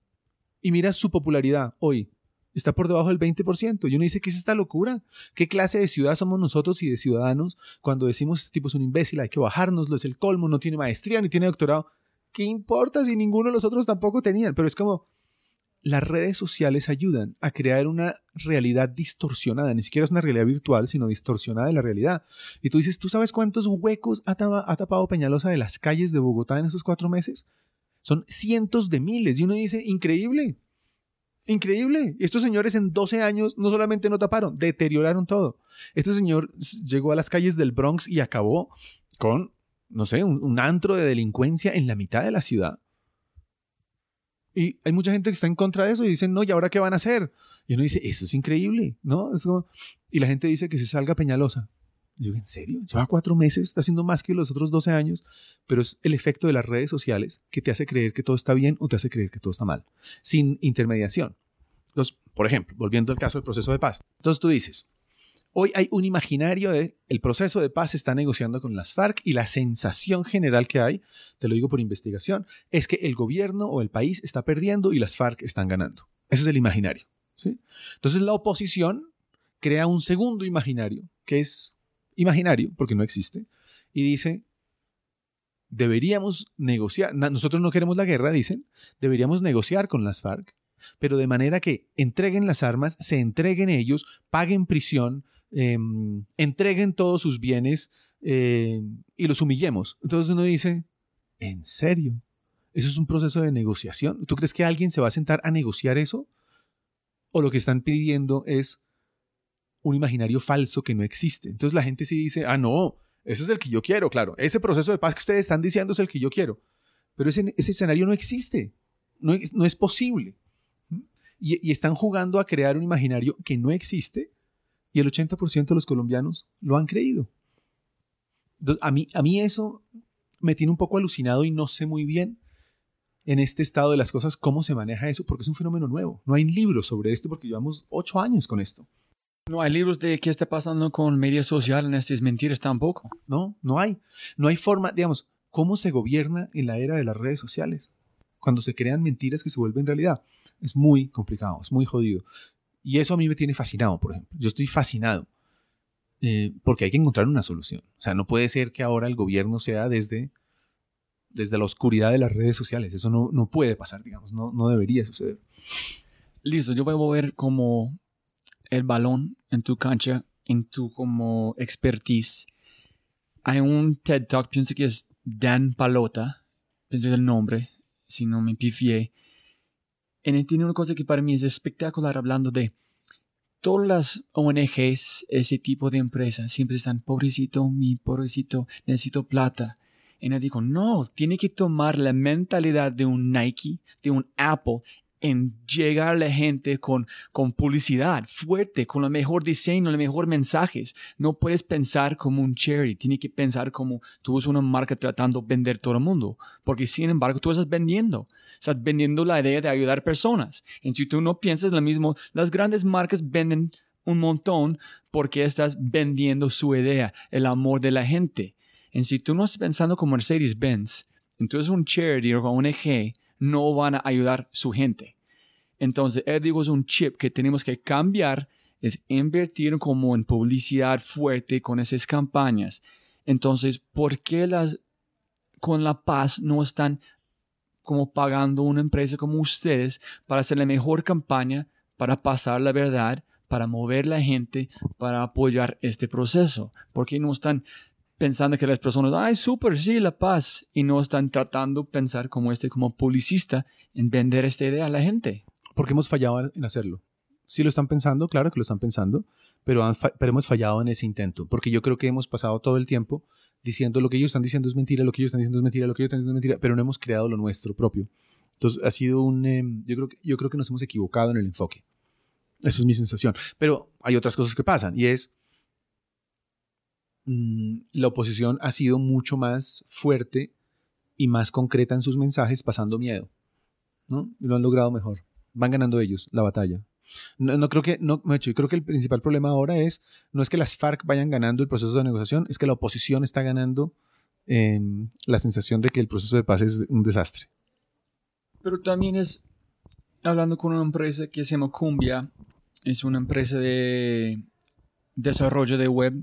Y mira su popularidad hoy. Está por debajo del 20%. Y uno dice, ¿qué es esta locura? ¿Qué clase de ciudad somos nosotros y de ciudadanos cuando decimos este tipo es un imbécil, hay que bajárnoslo, es el colmo, no tiene maestría ni tiene doctorado? ¿Qué importa si ninguno de los otros tampoco tenían? Pero es como, las redes sociales ayudan a crear una realidad distorsionada, ni siquiera es una realidad virtual, sino distorsionada de la realidad. Y tú dices, ¿tú sabes cuántos huecos ha, tapado Peñalosa de las calles de Bogotá en esos cuatro meses? Son cientos de miles. Y uno dice, increíble, increíble. Estos señores en 12 años no solamente no taparon, deterioraron todo. Este señor llegó a las calles del Bronx y acabó con, no sé, un antro de delincuencia en la mitad de la ciudad y hay mucha gente que está en contra de eso y dicen, no, ¿y ahora qué van a hacer? Y uno dice, eso es increíble, ¿no? Es como... Y la gente dice que se salga Peñalosa. Yo digo, ¿en serio? Lleva cuatro meses, está haciendo más que los otros 12 años, pero es el efecto de las redes sociales que te hace creer que todo está bien o te hace creer que todo está mal, sin intermediación. Entonces, por ejemplo, volviendo al caso del proceso de paz. Entonces tú dices, Hoy hay un imaginario de el proceso de paz está negociando con las FARC y la sensación general que hay, te lo digo por investigación, es que el gobierno o el país está perdiendo y las FARC están ganando. Ese es el imaginario. ¿sí? Entonces la oposición crea un segundo imaginario, que es imaginario porque no existe, y dice, deberíamos negociar, nosotros no queremos la guerra, dicen, deberíamos negociar con las FARC, pero de manera que entreguen las armas, se entreguen ellos, paguen prisión, Em, entreguen todos sus bienes eh, y los humillemos. Entonces uno dice, ¿en serio? ¿Eso es un proceso de negociación? ¿Tú crees que alguien se va a sentar a negociar eso? ¿O lo que están pidiendo es un imaginario falso que no existe? Entonces la gente sí dice, ah, no, ese es el que yo quiero, claro. Ese proceso de paz que ustedes están diciendo es el que yo quiero. Pero ese, ese escenario no existe. No, no es posible. Y, y, están jugando a crear un imaginario que no existe y el 80% de los colombianos lo han creído. a, mí, a mí eso me tiene un poco alucinado y no sé muy bien en este estado de las cosas cómo se maneja eso, porque es un fenómeno nuevo. No hay libros sobre esto porque llevamos ocho años con esto. No hay libros de qué está pasando con media social en estas mentiras tampoco. No, no hay. No hay forma, digamos, cómo se gobierna en la era de las redes sociales. Cuando se crean mentiras que se vuelven realidad. Es muy complicado, es muy jodido. Y eso a mí me tiene fascinado, por ejemplo. Yo estoy fascinado eh, porque hay que encontrar una solución. O sea, no puede ser que ahora el gobierno sea desde, desde la oscuridad de las redes sociales. Eso no, no puede pasar, digamos, no, no debería suceder. Listo, yo voy a mover como el balón en tu cancha, en tu como expertise. Hay un TED Talk, pienso que es Dan Palota, pienso que es el nombre, si no me pifié. En él tiene una cosa que para mí es espectacular hablando de todas las ONGs, ese tipo de empresas, siempre están, pobrecito, mi pobrecito, necesito plata. Y él dijo, no, tiene que tomar la mentalidad de un Nike, de un Apple, en llegar a la gente con, con publicidad fuerte, con el mejor diseño, los mejores mensajes. No puedes pensar como un cherry, tienes que pensar como tú eres una marca tratando de vender todo el mundo, porque sin embargo tú estás vendiendo. Estás vendiendo la idea de ayudar personas. Y si tú no piensas lo mismo, las grandes marcas venden un montón porque estás vendiendo su idea, el amor de la gente. Y si tú no estás pensando como Mercedes-Benz, entonces un charity o un ONG no van a ayudar su gente. Entonces, él digo es un chip que tenemos que cambiar, es invertir como en publicidad fuerte con esas campañas. Entonces, ¿por qué las con la paz no están como pagando una empresa como ustedes para hacer la mejor campaña, para pasar la verdad, para mover la gente, para apoyar este proceso? ¿Por qué no están pensando que las personas, ay, súper, sí, la paz, y no están tratando de pensar como este, como publicista, en vender esta idea a la gente. Porque hemos fallado en hacerlo. Sí lo están pensando, claro que lo están pensando, pero, pero hemos fallado en ese intento, porque yo creo que hemos pasado todo el tiempo diciendo lo que ellos están diciendo es mentira, lo que ellos están diciendo es mentira, lo que ellos están diciendo es mentira, pero no hemos creado lo nuestro propio. Entonces ha sido un, em, yo, creo que, yo creo que nos hemos equivocado en el enfoque. Esa es mi sensación. Pero hay otras cosas que pasan y es, Mm, la oposición ha sido mucho más fuerte y más concreta en sus mensajes, pasando miedo. ¿no? Y lo han logrado mejor. Van ganando ellos la batalla. No, creo que, no, yo creo que el principal problema ahora es, no es que las FARC vayan ganando el proceso de negociación, es que la oposición está ganando em, la sensación de que el proceso de paz es un desastre. Pero también es, hablando con una empresa que se llama Cumbia, es una empresa de desarrollo de web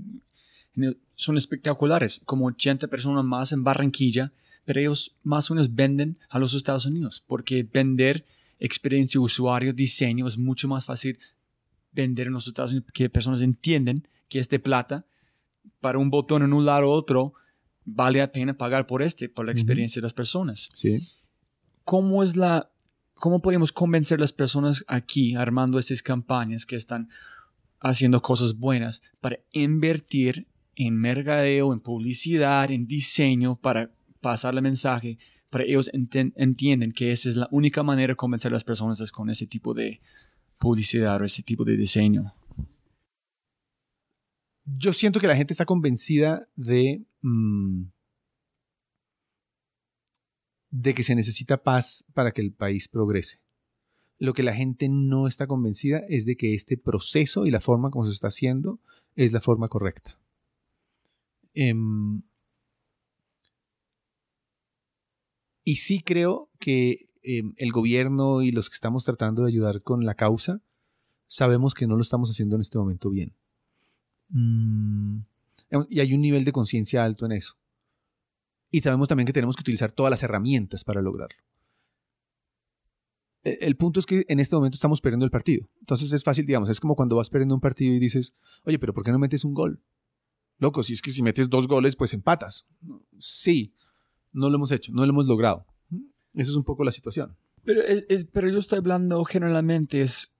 son espectaculares, como 80 personas más en Barranquilla, pero ellos más o menos venden a los Estados Unidos, porque vender experiencia usuario, diseño, es mucho más fácil vender en los Estados Unidos, que personas entienden que es de plata, para un botón en un lado u otro, vale la pena pagar por este, por la experiencia de las personas. Sí. ¿Cómo es la, cómo podemos convencer a las personas aquí, armando estas campañas que están haciendo cosas buenas, para invertir en mercadeo, en publicidad, en diseño para pasar el mensaje, para ellos entienden que esa es la única manera de convencer a las personas es con ese tipo de publicidad o ese tipo de diseño. Yo siento que la gente está convencida mm, de que se necesita paz para que el país progrese. Lo que la gente no está convencida es de que este proceso y la forma como se está haciendo es la forma correcta. Em, y sí creo que em, el gobierno y los que estamos tratando de ayudar con la causa, sabemos que no lo estamos haciendo en este momento bien. Mm, y hay un nivel de conciencia alto en eso. Y sabemos también que tenemos que utilizar todas las herramientas para lograrlo. E, el punto es que en este momento estamos perdiendo el partido. Entonces es fácil, digamos, es como cuando vas perdiendo un partido y dices, oye, pero ¿por qué no metes un gol? Loco, si es que si metes dos goles, pues empatas. Sí, no lo hemos hecho, no lo hemos logrado. Esa es un poco la situación. Pero, pero yo estoy hablando generalmente es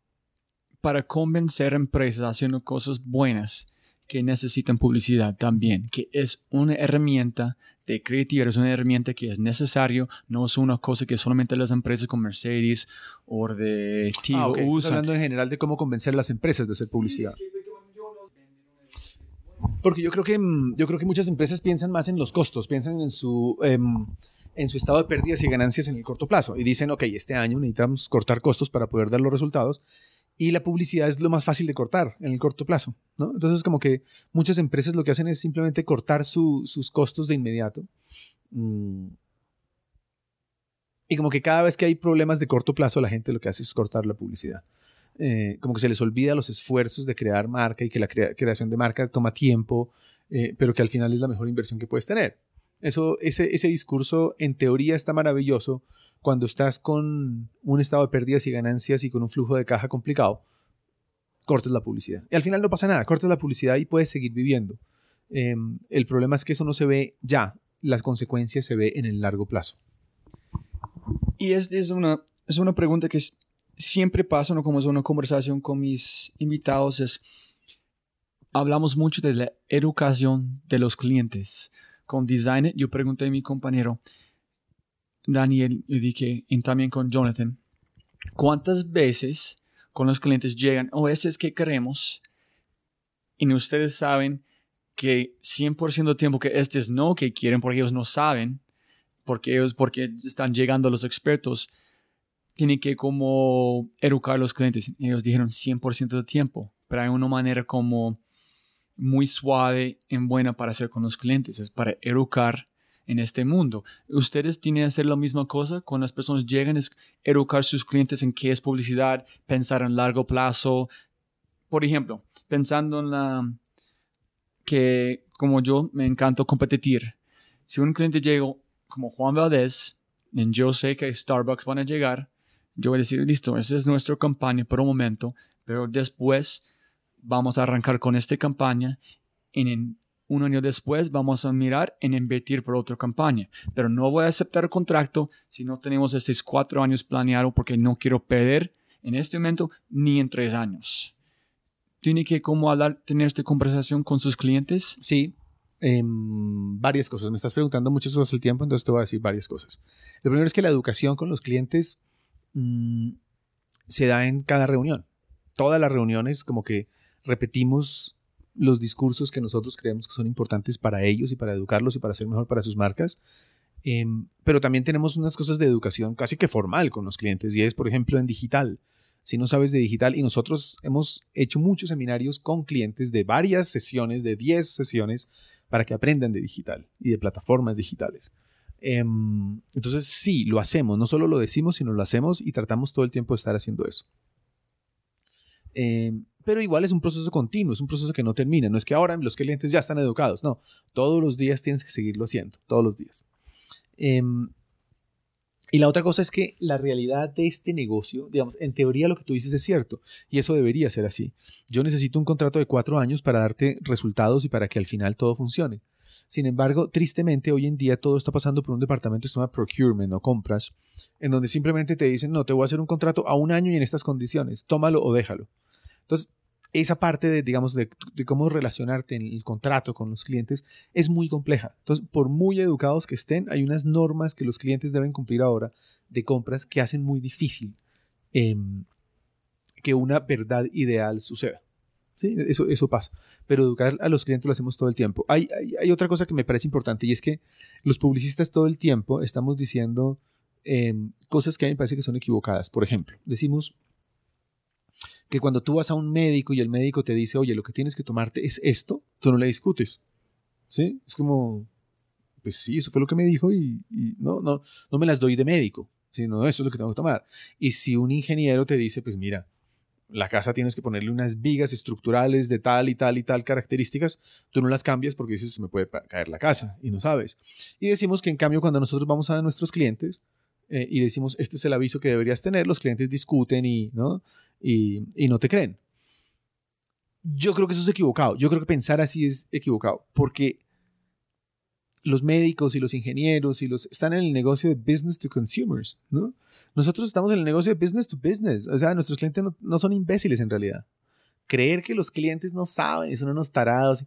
para convencer empresas haciendo cosas buenas que necesitan publicidad también, que es una herramienta de creatividad, es una herramienta que es necesario, no es una cosa que solamente las empresas como Mercedes o de Tigo ah, usan. hablando en general de cómo convencer a las empresas de hacer publicidad. Porque yo creo que, mm, yo creo que muchas empresas piensan más en los costos, piensan en su, em, en su estado de pérdidas y ganancias en el corto plazo. Y dicen, ok, este año necesitamos cortar costos para poder dar los resultados. Y la publicidad es lo más fácil de cortar en el corto plazo. ¿no? Entonces, como que muchas empresas lo que hacen es simplemente cortar sus costos de inmediato. Mm. Y como que cada vez que hay problemas de corto plazo, la gente lo que hace es cortar la publicidad. Eh, como que se les olvida los esfuerzos de crear marca y que la creación de marca toma tiempo, eh, pero que al final es la mejor inversión que puedes tener. Eso, ese, ese discurso en teoría está maravilloso cuando estás con un estado de pérdidas y ganancias y con un flujo de caja complicado. Cortes la publicidad. Y al final no pasa nada, cortas la publicidad y puedes seguir viviendo. Em, el problema es que eso no se ve ya, las consecuencias se ve en el largo plazo. Y es, es, una, es una pregunta que es, siempre pasa, ¿no? como es una conversación con mis invitados, es, hablamos mucho de la educación de los clientes. Con Designer, yo pregunté a mi compañero Daniel, y dije, y también con Jonathan, ¿cuántas veces con los clientes llegan, o oh, ese es que queremos, y ustedes saben que 100% del tiempo que este es no que quieren porque ellos no saben, porque ellos porque están llegando los expertos, tiene que como educar a los clientes. Ellos dijeron 100% del tiempo, pero hay una manera como muy suave y buena para hacer con los clientes, es para educar en este mundo. Ustedes tienen que hacer la misma cosa cuando las personas llegan, es educar a sus clientes en qué es publicidad, pensar en largo plazo. Por ejemplo, pensando en la que como yo me encanta competir. Si un cliente llega como Juan Valdez, y yo sé que Starbucks van a llegar, yo voy a decir, listo, esa es nuestra campaña por un momento, pero después vamos a arrancar con esta campaña y en un año después vamos a mirar en invertir por otra campaña. Pero no voy a aceptar el contrato si no tenemos estos cuatro años planeados porque no quiero perder en este momento ni en tres años. ¿Tiene que como hablar, tener esta conversación con sus clientes? Sí, em, varias cosas. Me estás preguntando muchas cosas al tiempo, entonces te voy a decir varias cosas. Lo primero es que la educación con los clientes Mm, se da en cada reunión. Todas las reuniones como que repetimos los discursos que nosotros creemos que son importantes para ellos y para educarlos y para ser mejor para sus marcas. Em, pero también tenemos unas cosas de educación casi que formal con los clientes y es, por ejemplo, en digital. Si no sabes de digital, y nosotros hemos hecho muchos seminarios con clientes de varias sesiones, de 10 sesiones, para que aprendan de digital y de plataformas digitales. Em, entonces sí, lo hacemos, no solo lo decimos, sino lo hacemos y tratamos todo el tiempo de estar haciendo eso. Em, pero igual es un proceso continuo, es un proceso que no termina. No es que ahora los clientes ya están educados, no, todos los días tienes que seguirlo haciendo, todos los días. Em, y la otra cosa es que la realidad de este negocio, digamos, en teoría lo que tú dices es cierto, y eso debería ser así. Yo necesito un contrato de cuatro años para darte resultados y para que al final todo funcione. Sin embargo, tristemente hoy en día todo está pasando por un departamento que se llama procurement o compras, en donde simplemente te dicen, no, te voy a hacer un contrato a un año y en estas condiciones, tómalo o déjalo. Entonces, esa parte de, digamos, de, cómo relacionarte en el contrato con los clientes es muy compleja. Entonces, por muy educados que estén, hay unas normas que los clientes deben cumplir ahora de compras que hacen muy difícil em, que una verdad ideal suceda. Sí, eso, eso pasa. Pero educar a los clientes lo hacemos todo el tiempo. Hay, hay, otra cosa que me parece importante y es que los publicistas todo el tiempo estamos diciendo em, cosas que a mí me parece que son equivocadas. Por ejemplo, decimos que cuando tú vas a un médico y el médico te dice, oye, lo que tienes que tomarte es esto, tú no le discutes. ¿Sí? Es como, pues sí, eso fue lo que me dijo y, y no, no, no me las doy de médico, sino eso es lo que tengo que tomar. Y si un ingeniero te dice, pues mira, la casa tienes que ponerle unas vigas estructurales de tal y tal y tal características, tú no las cambias porque dices, me puede caer la casa y no sabes. Y decimos que en cambio cuando nosotros vamos a nuestros clientes eh, y decimos, este es el aviso que deberías tener, los clientes discuten y no, y no te creen. Yo creo que eso es equivocado. Yo creo que pensar así es equivocado porque los médicos y los ingenieros y los están en el negocio de business to consumers, ¿no? Nosotros estamos en el negocio de business to business. O sea, nuestros clientes no, son imbéciles en realidad. Creer que los clientes no saben, son unos tarados.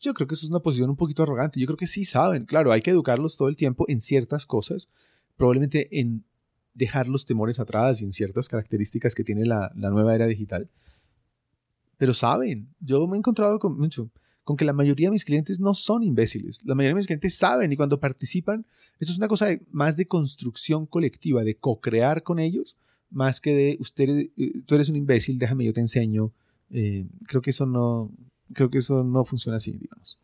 Yo creo que eso es una posición un poquito arrogante. Yo creo que sí saben. Claro, hay que educarlos todo el tiempo en ciertas cosas. Probablemente en dejar los temores atrás y en ciertas características que tiene la, nueva era digital. Pero saben. Yo me he encontrado con mucho con que la mayoría de mis clientes no son imbéciles. La mayoría de mis clientes saben y cuando participan, esto es una cosa más de construcción colectiva, de co-crear con ellos, más que de usted, eh, tú eres un imbécil, déjame, yo te enseño. Eh, creo que eso no, creo que eso no funciona así, digamos.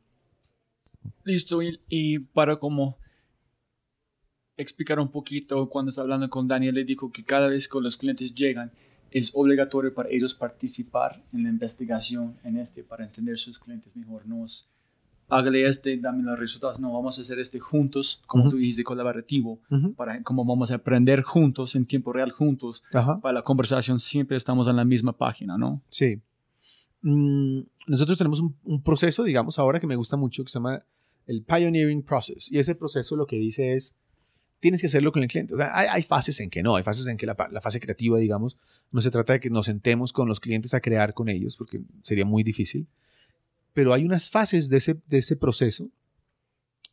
Listo, y, para como explicar un poquito, cuando estaba hablando con Daniel, le dijo que cada vez que los clientes llegan, es obligatorio para ellos participar en la investigación en este para entender sus clientes mejor. No es hágale este, dame los resultados. No, vamos a hacer este juntos, como tú dijiste, colaborativo, para como vamos a aprender juntos, en tiempo real juntos. Para la conversación siempre estamos en la misma página, ¿no? Sí. Mm, nosotros tenemos un, proceso, digamos, ahora que me gusta mucho, que se llama el Pioneering Process. Y ese proceso lo que dice es, tienes que hacerlo con el cliente. O sea, hay, fases en que no, hay fases en que la, fase creativa, digamos, no se trata de que nos sentemos con los clientes a crear con ellos, porque sería muy difícil. Pero hay unas fases de ese, de ese proceso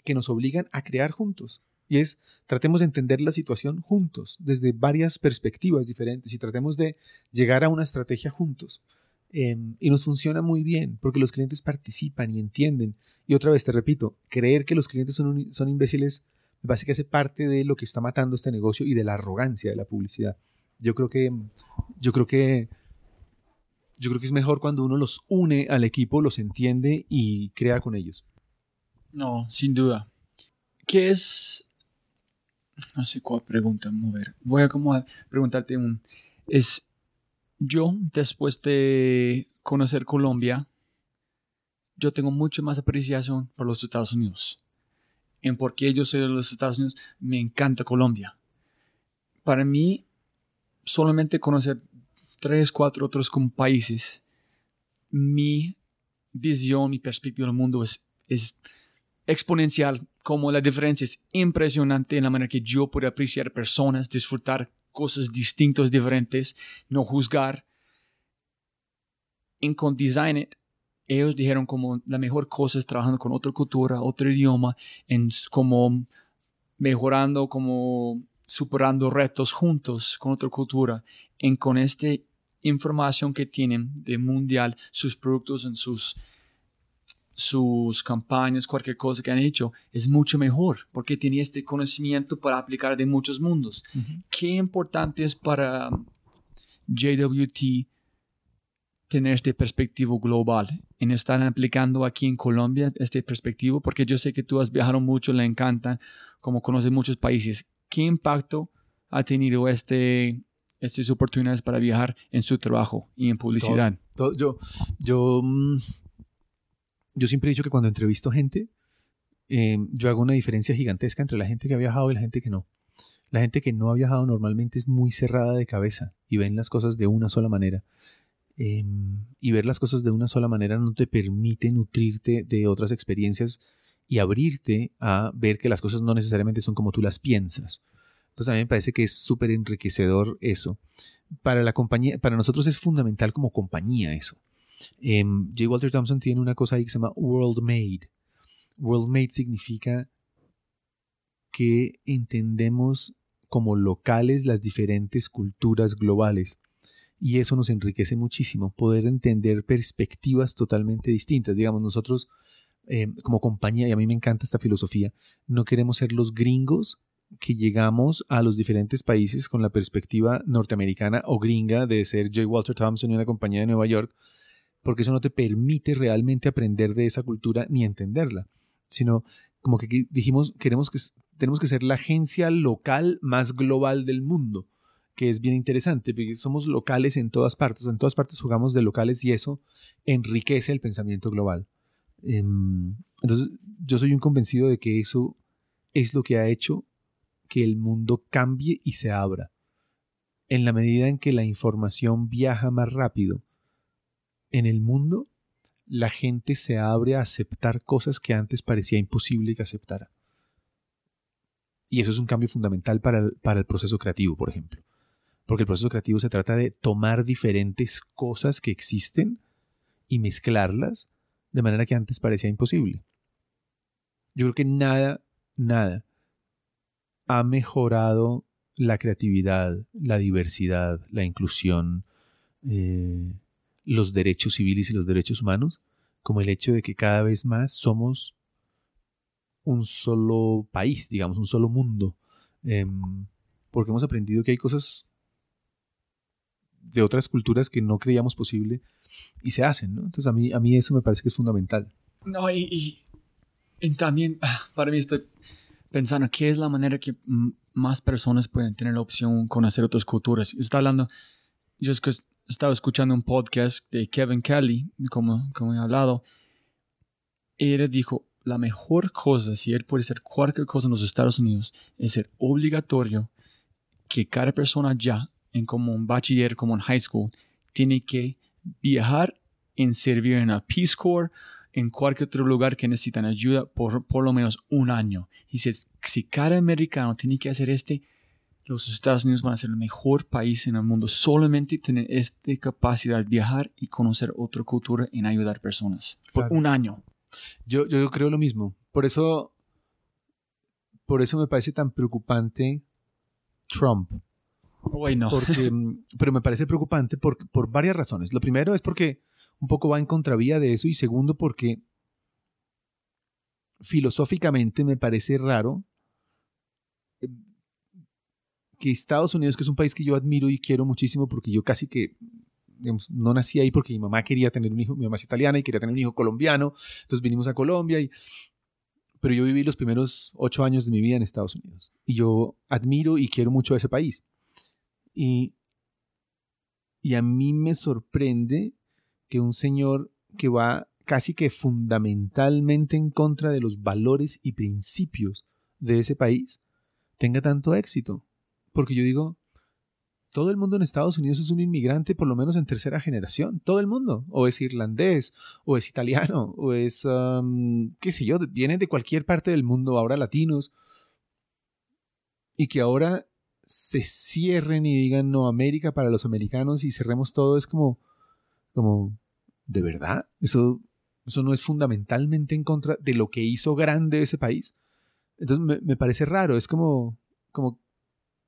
que nos obligan a crear juntos. Y es, tratemos de entender la situación juntos, desde varias perspectivas diferentes, y tratemos de llegar a una estrategia juntos. Em, y nos funciona muy bien porque los clientes participan y entienden. Y otra vez te repito, creer que los clientes son, son imbéciles me parece parte de lo que está matando este negocio y de la arrogancia de la publicidad. Yo creo que, yo creo que, yo creo que es mejor cuando uno los une al equipo, los entiende y crea con ellos. No, sin duda. ¿Qué es? No sé cuál pregunta mover. Voy a como a preguntarte un. Es yo, después de conocer Colombia, yo tengo mucho más apreciación por los Estados Unidos. En por qué yo soy de los Estados Unidos, me encanta Colombia. Para mí, solamente conocer tres, cuatro otros países, mi visión, mi perspectiva del mundo es, exponencial, como la diferencia es impresionante en la manera que yo puedo apreciar personas, disfrutar cosas distintas, diferentes, no juzgar. En con ellos dijeron como la mejor cosa es trabajando con otra cultura, otro idioma, en como mejorando, como superando retos juntos con otra cultura, en con esta información que tienen de mundial, sus productos en sus sus campañas, cualquier cosa que han hecho, es mucho mejor porque tiene este conocimiento para aplicar de muchos mundos. Qué importante es para JWT tener este perspectivo global en estar aplicando aquí en Colombia este perspectivo porque yo sé que tú has viajado mucho, le encanta, como conoces muchos países. ¿Qué impacto ha tenido este, estas oportunidades para viajar en su trabajo y en publicidad? yo, yo mm, yo siempre he dicho que cuando entrevisto gente, em, yo hago una diferencia gigantesca entre la gente que ha viajado y la gente que no. La gente que no ha viajado normalmente es muy cerrada de cabeza y ven las cosas de una sola manera. Em, y ver las cosas de una sola manera no te permite nutrirte de otras experiencias y abrirte a ver que las cosas no necesariamente son como tú las piensas. Entonces a mí me parece que es súper enriquecedor eso. Para la compañía, para nosotros es fundamental como compañía eso. Em, J. Walter Thompson tiene una cosa ahí que se llama World Made. World Made significa que entendemos como locales las diferentes culturas globales. Y eso nos enriquece muchísimo, poder entender perspectivas totalmente distintas. Digamos, nosotros em, como compañía, y a mí me encanta esta filosofía, no queremos ser los gringos que llegamos a los diferentes países con la perspectiva norteamericana o gringa de ser J. Walter Thompson y una compañía de Nueva York, porque eso no te permite realmente aprender de esa cultura ni entenderla, sino como que dijimos, queremos que, tenemos que ser la agencia local más global del mundo, que es bien interesante, porque somos locales en todas partes, en todas partes jugamos de locales y eso enriquece el pensamiento global. Em, entonces, yo soy un convencido de que eso es lo que ha hecho que el mundo cambie y se abra. En la medida en que la información viaja más rápido, en el mundo la gente se abre a aceptar cosas que antes parecía imposible que aceptara. Y eso es un cambio fundamental para el, para el proceso creativo, por ejemplo. Porque el proceso creativo se trata de tomar diferentes cosas que existen y mezclarlas de manera que antes parecía imposible. Yo creo que nada, nada ha mejorado la creatividad, la diversidad, la inclusión, eh, los derechos civiles y los derechos humanos como el hecho de que cada vez más somos un solo país, digamos, un solo mundo, em, porque hemos aprendido que hay cosas de otras culturas que no creíamos posible y se hacen, ¿no? Entonces a mí, a mí eso me parece que es fundamental. No, y, y, también ah, para mí estoy pensando qué es la manera que más personas pueden tener la opción conocer otras culturas. Está hablando, yo es que estaba escuchando un podcast de Kevin Kelly, como, como he hablado, y él dijo, la mejor cosa, si él puede hacer cualquier cosa en los Estados Unidos, es ser obligatorio que cada persona ya, en como un bachiller, como en high school, tiene que viajar en servir en la Peace Corps, en cualquier otro lugar que necesitan ayuda por por lo menos un año. Y si, si cada americano tiene que hacer este, los Estados Unidos van a ser el mejor país en el mundo. Solamente tener esta capacidad de viajar y conocer otra cultura en ayudar personas. Por un año. Yo, yo creo lo mismo. Por eso, por eso me parece tan preocupante Trump. Bueno. Porque, pero me parece preocupante por, por varias razones. Lo primero es porque un poco va en contravía de eso y segundo porque filosóficamente me parece raro eh, que Estados Unidos, que es un país que yo admiro y quiero muchísimo porque yo casi que no nací ahí porque mi mamá quería tener un hijo, mi mamá es italiana y quería tener un hijo colombiano, entonces vinimos a Colombia y pero yo viví los primeros ocho años de mi vida en Estados Unidos y yo admiro y quiero mucho a ese país. Y, y a mí me sorprende que un señor que va casi que fundamentalmente en contra de los valores y principios de ese país tenga tanto éxito. Porque yo digo, todo el mundo en Estados Unidos es un inmigrante por lo menos en tercera generación. Todo el mundo. O es irlandés, o es italiano, o es, qué sé yo, vienen de cualquier parte del mundo, ahora latinos. Y que ahora se cierren y digan no América para los americanos y cerremos todo es como, como, ¿de verdad? Eso, eso no es fundamentalmente en contra de lo que hizo grande ese país. Entonces me, me parece raro, es como, como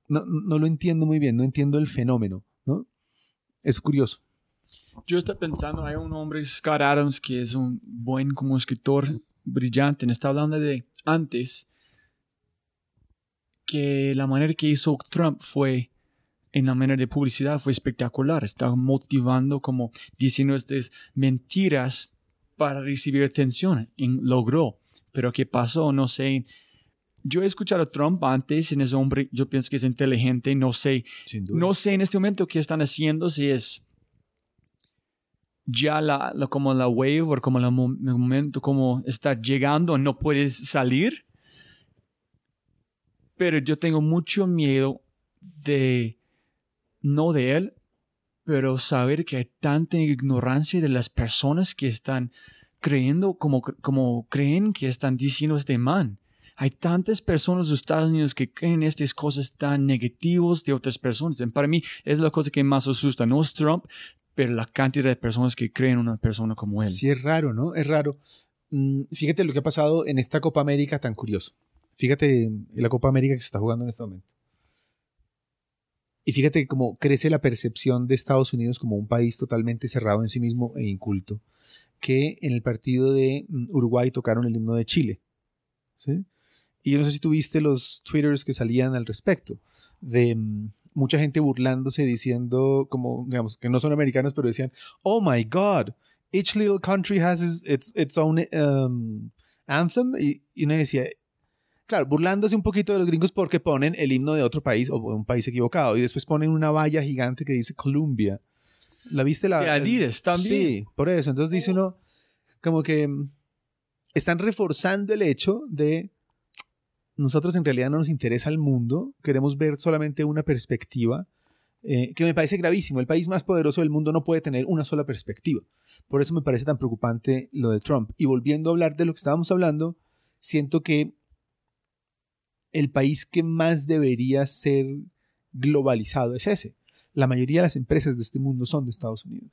no, no, lo entiendo muy bien, no entiendo el fenómeno, ¿no? Es curioso. Yo estoy pensando, hay un hombre, Scott Adams, que es un buen como escritor brillante, está hablando de antes que la manera que hizo Trump fue en la manera de publicidad fue espectacular. Estaba motivando como diciendo estas mentiras para recibir atención. Y logró. Pero ¿qué pasó? No sé yo he escuchado a Trump antes, en ese hombre, yo pienso que es inteligente, no sé, no sé en este momento qué están haciendo, si es ya la, como la wave o como el momento como está llegando, no puedes salir. Pero yo tengo mucho miedo de, no de él, pero saber que hay tanta ignorancia de las personas que están creyendo como, como creen que están diciendo este man hay tantas personas los Estados Unidos que creen estas cosas tan negativas de otras personas. para mí es la cosa que más asusta. No es Trump, pero la cantidad de personas que creen en una persona como él. Sí, es raro, ¿no? Es raro. Mm, fíjate lo que ha pasado en esta Copa América tan curioso. Fíjate en la Copa América que se está jugando en este momento. Y fíjate cómo crece la percepción de Estados Unidos como un país totalmente cerrado en sí mismo e inculto. Que en el partido de mm, Uruguay tocaron el himno de Chile. ¿sí? Y yo no sé si tuviste los twitters que salían al respecto, de mm, mucha gente burlándose diciendo, como, digamos, que no son americanos, pero decían, oh my God, each little country has its, its, own um, anthem. Y, y uno decía, claro, burlándose un poquito de los gringos porque ponen el himno de otro país o un país equivocado y después ponen una valla gigante que dice Columbia. ¿La viste la? De Adidas también. Sí, por eso. Entonces dice uno como que mm, están reforzando el hecho de nosotros en realidad no nos interesa el mundo, queremos ver solamente una perspectiva, eh, que me parece gravísimo. El país más poderoso del mundo no puede tener una sola perspectiva. Por eso me parece tan preocupante lo de Trump. Y volviendo a hablar de lo que estábamos hablando, siento que el país que más debería ser globalizado es ese. La mayoría de las empresas de este mundo son de Estados Unidos.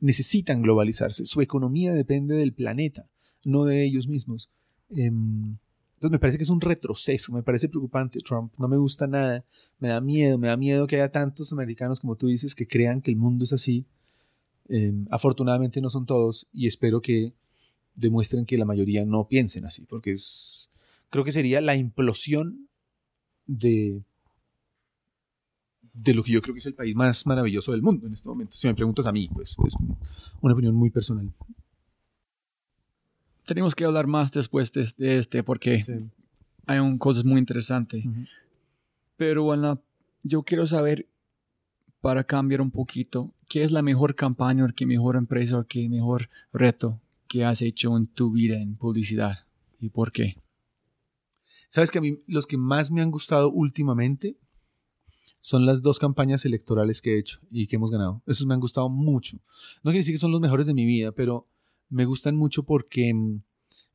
Necesitan globalizarse. Su economía depende del planeta, no de ellos mismos. Em, entonces me parece que es un retroceso, me parece preocupante Trump, no me gusta nada, me da miedo, me da miedo que haya tantos americanos como tú dices que crean que el mundo es así. Em, afortunadamente no son todos y espero que demuestren que la mayoría no piensen así, porque es, creo que sería la implosión de, de lo que yo creo que es el país más maravilloso del mundo en este momento. Si me preguntas a mí, pues es una opinión muy personal. Tenemos que hablar más después de, este porque hay un, cosas muy interesantes. Pero bueno, yo quiero saber, para cambiar un poquito, ¿qué es la mejor campaña o qué mejor empresa o qué mejor reto que has hecho en tu vida en publicidad y por qué? Sabes que a mí los que más me han gustado últimamente son las dos campañas electorales que he hecho y que hemos ganado. Esos me han gustado mucho. No quiere decir que son los mejores de mi vida, pero me gustan mucho porque mm,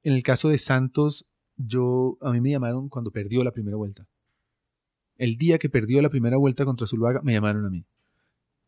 en el caso de Santos, yo a mí me llamaron cuando perdió la primera vuelta. El día que perdió la primera vuelta contra Zuluaga, me llamaron a mí.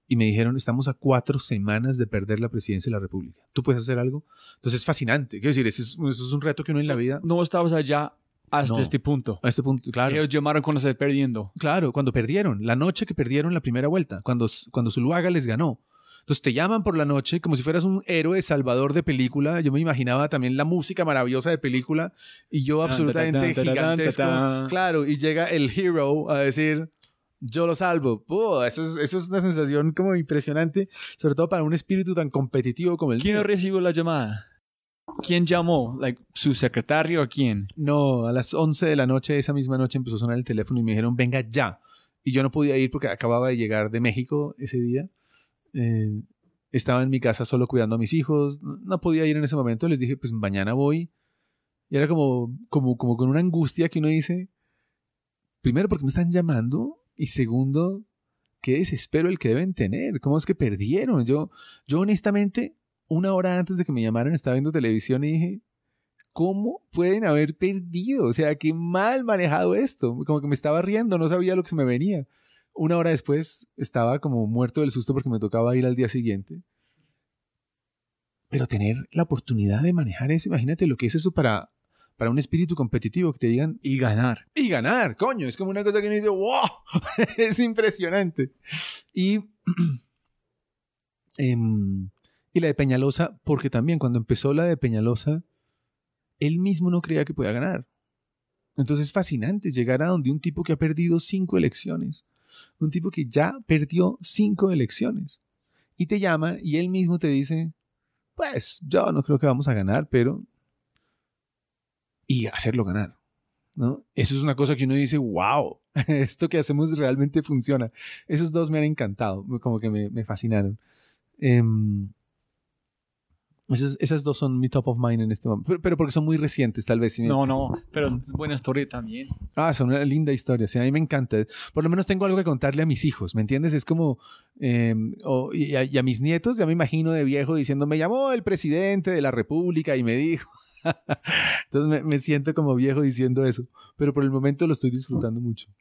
Y me dijeron, estamos a cuatro semanas de perder la presidencia de la República. ¿Tú puedes hacer algo? Entonces es fascinante. Quiero decir, eso es, un reto que uno en la vida... No estabas allá hasta este punto. A este punto, claro. Ellos llamaron cuando se perdiendo. Claro, cuando perdieron. La noche que perdieron la primera vuelta. Cuando, cuando Zuluaga les ganó. Entonces te llaman por la noche como si fueras un héroe salvador de película. Yo me imaginaba también la música maravillosa de película y yo absolutamente gigantesco. Claro, y llega el hero a decir, yo lo salvo. eso, es, eso, es, una sensación como impresionante, sobre todo para un espíritu tan competitivo como el ¿Quién recibió la llamada? ¿Quién llamó? Like, ¿Su secretario o quién? No, a las 11 de la noche, esa misma noche empezó a sonar el teléfono y me dijeron, venga ya. Y yo no podía ir porque acababa de llegar de México ese día. Eh, estaba en mi casa solo cuidando a mis hijos, no podía ir en ese momento, les dije, pues mañana voy. Y era como, como, como con una angustia que uno dice, primero, porque me están llamando? Y segundo, qué desespero el que deben tener, ¿cómo es que perdieron? Yo, yo honestamente, una hora antes de que me llamaran, estaba viendo televisión y dije, ¿cómo pueden haber perdido? O sea, qué mal manejado esto. Como que me estaba riendo, no sabía lo que se me venía. Una hora después estaba como muerto del susto porque me tocaba ir al día siguiente. Pero tener la oportunidad de manejar eso, imagínate lo que es eso para, para un espíritu competitivo, que te digan... Y ganar. Y ganar, coño, es como una cosa que uno dice, wow, es impresionante. Y, em, y la de Peñalosa, porque también cuando empezó la de Peñalosa, él mismo no creía que podía ganar. Entonces es fascinante llegar a donde un tipo que ha perdido cinco elecciones un tipo que ya perdió cinco elecciones y te llama y él mismo te dice, pues yo no creo que vamos a ganar, pero... Y hacerlo ganar. ¿no? Eso es una cosa que uno dice, wow, esto que hacemos realmente funciona. Esos dos me han encantado, como que me, me fascinaron. Em, esas, dos son mi top of mind en este momento. Pero, porque son muy recientes, tal vez. No, no, pero es buena historia también. Ah, son una linda historia. Sí, a mí me encanta. Por lo menos tengo algo que contarle a mis hijos, ¿me entiendes? Es como. Em, y, a, mis nietos, ya me imagino de viejo diciendo: Me llamó el presidente de la República y me dijo. Entonces me, me siento como viejo diciendo eso. Pero por el momento lo estoy disfrutando mucho.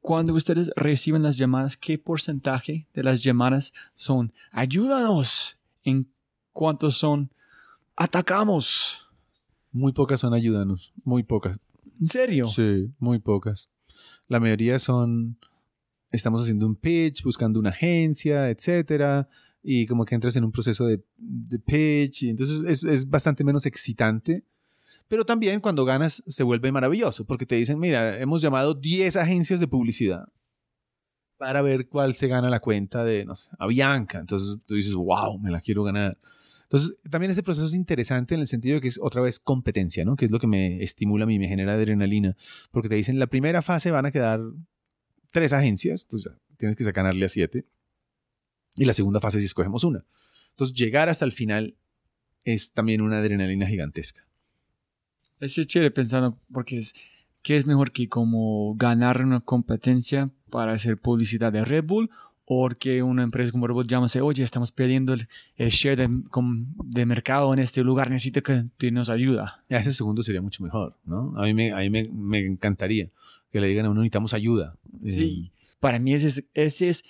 Cuando ustedes reciben las llamadas, ¿qué porcentaje de las llamadas son ayúdanos? ¿En ¿Cuántos son? Atacamos. Muy pocas son ayúdanos, muy pocas. ¿En serio? Sí, muy pocas. La mayoría son, estamos haciendo un pitch, buscando una agencia, etcétera, y como que entras en un proceso de, pitch, y entonces es, es, bastante menos excitante. Pero también cuando ganas se vuelve maravilloso, porque te dicen, mira, hemos llamado 10 agencias de publicidad para ver cuál se gana la cuenta de, no sé, a Bianca. Entonces tú dices, wow, me la quiero ganar. Entonces, también ese proceso es interesante en el sentido de que es otra vez competencia, ¿no? Que es lo que me estimula a mí, me genera adrenalina. Porque te dicen, la primera fase van a quedar tres agencias, entonces tienes que sacarle a siete. Y la segunda fase si escogemos una. Entonces, llegar hasta el final es también una adrenalina gigantesca. Es chévere pensando, porque es, ¿qué es mejor que como ganar una competencia para hacer publicidad de Red Bull o que una empresa como Robot llama y oye, estamos perdiendo el, share de, de, mercado en este lugar, necesito que, nos ayuda. ese segundo sería mucho mejor, ¿no? A mí me, a mí me, me encantaría que le digan a uno, necesitamos ayuda. Sí, eh, para mí ese es, ese es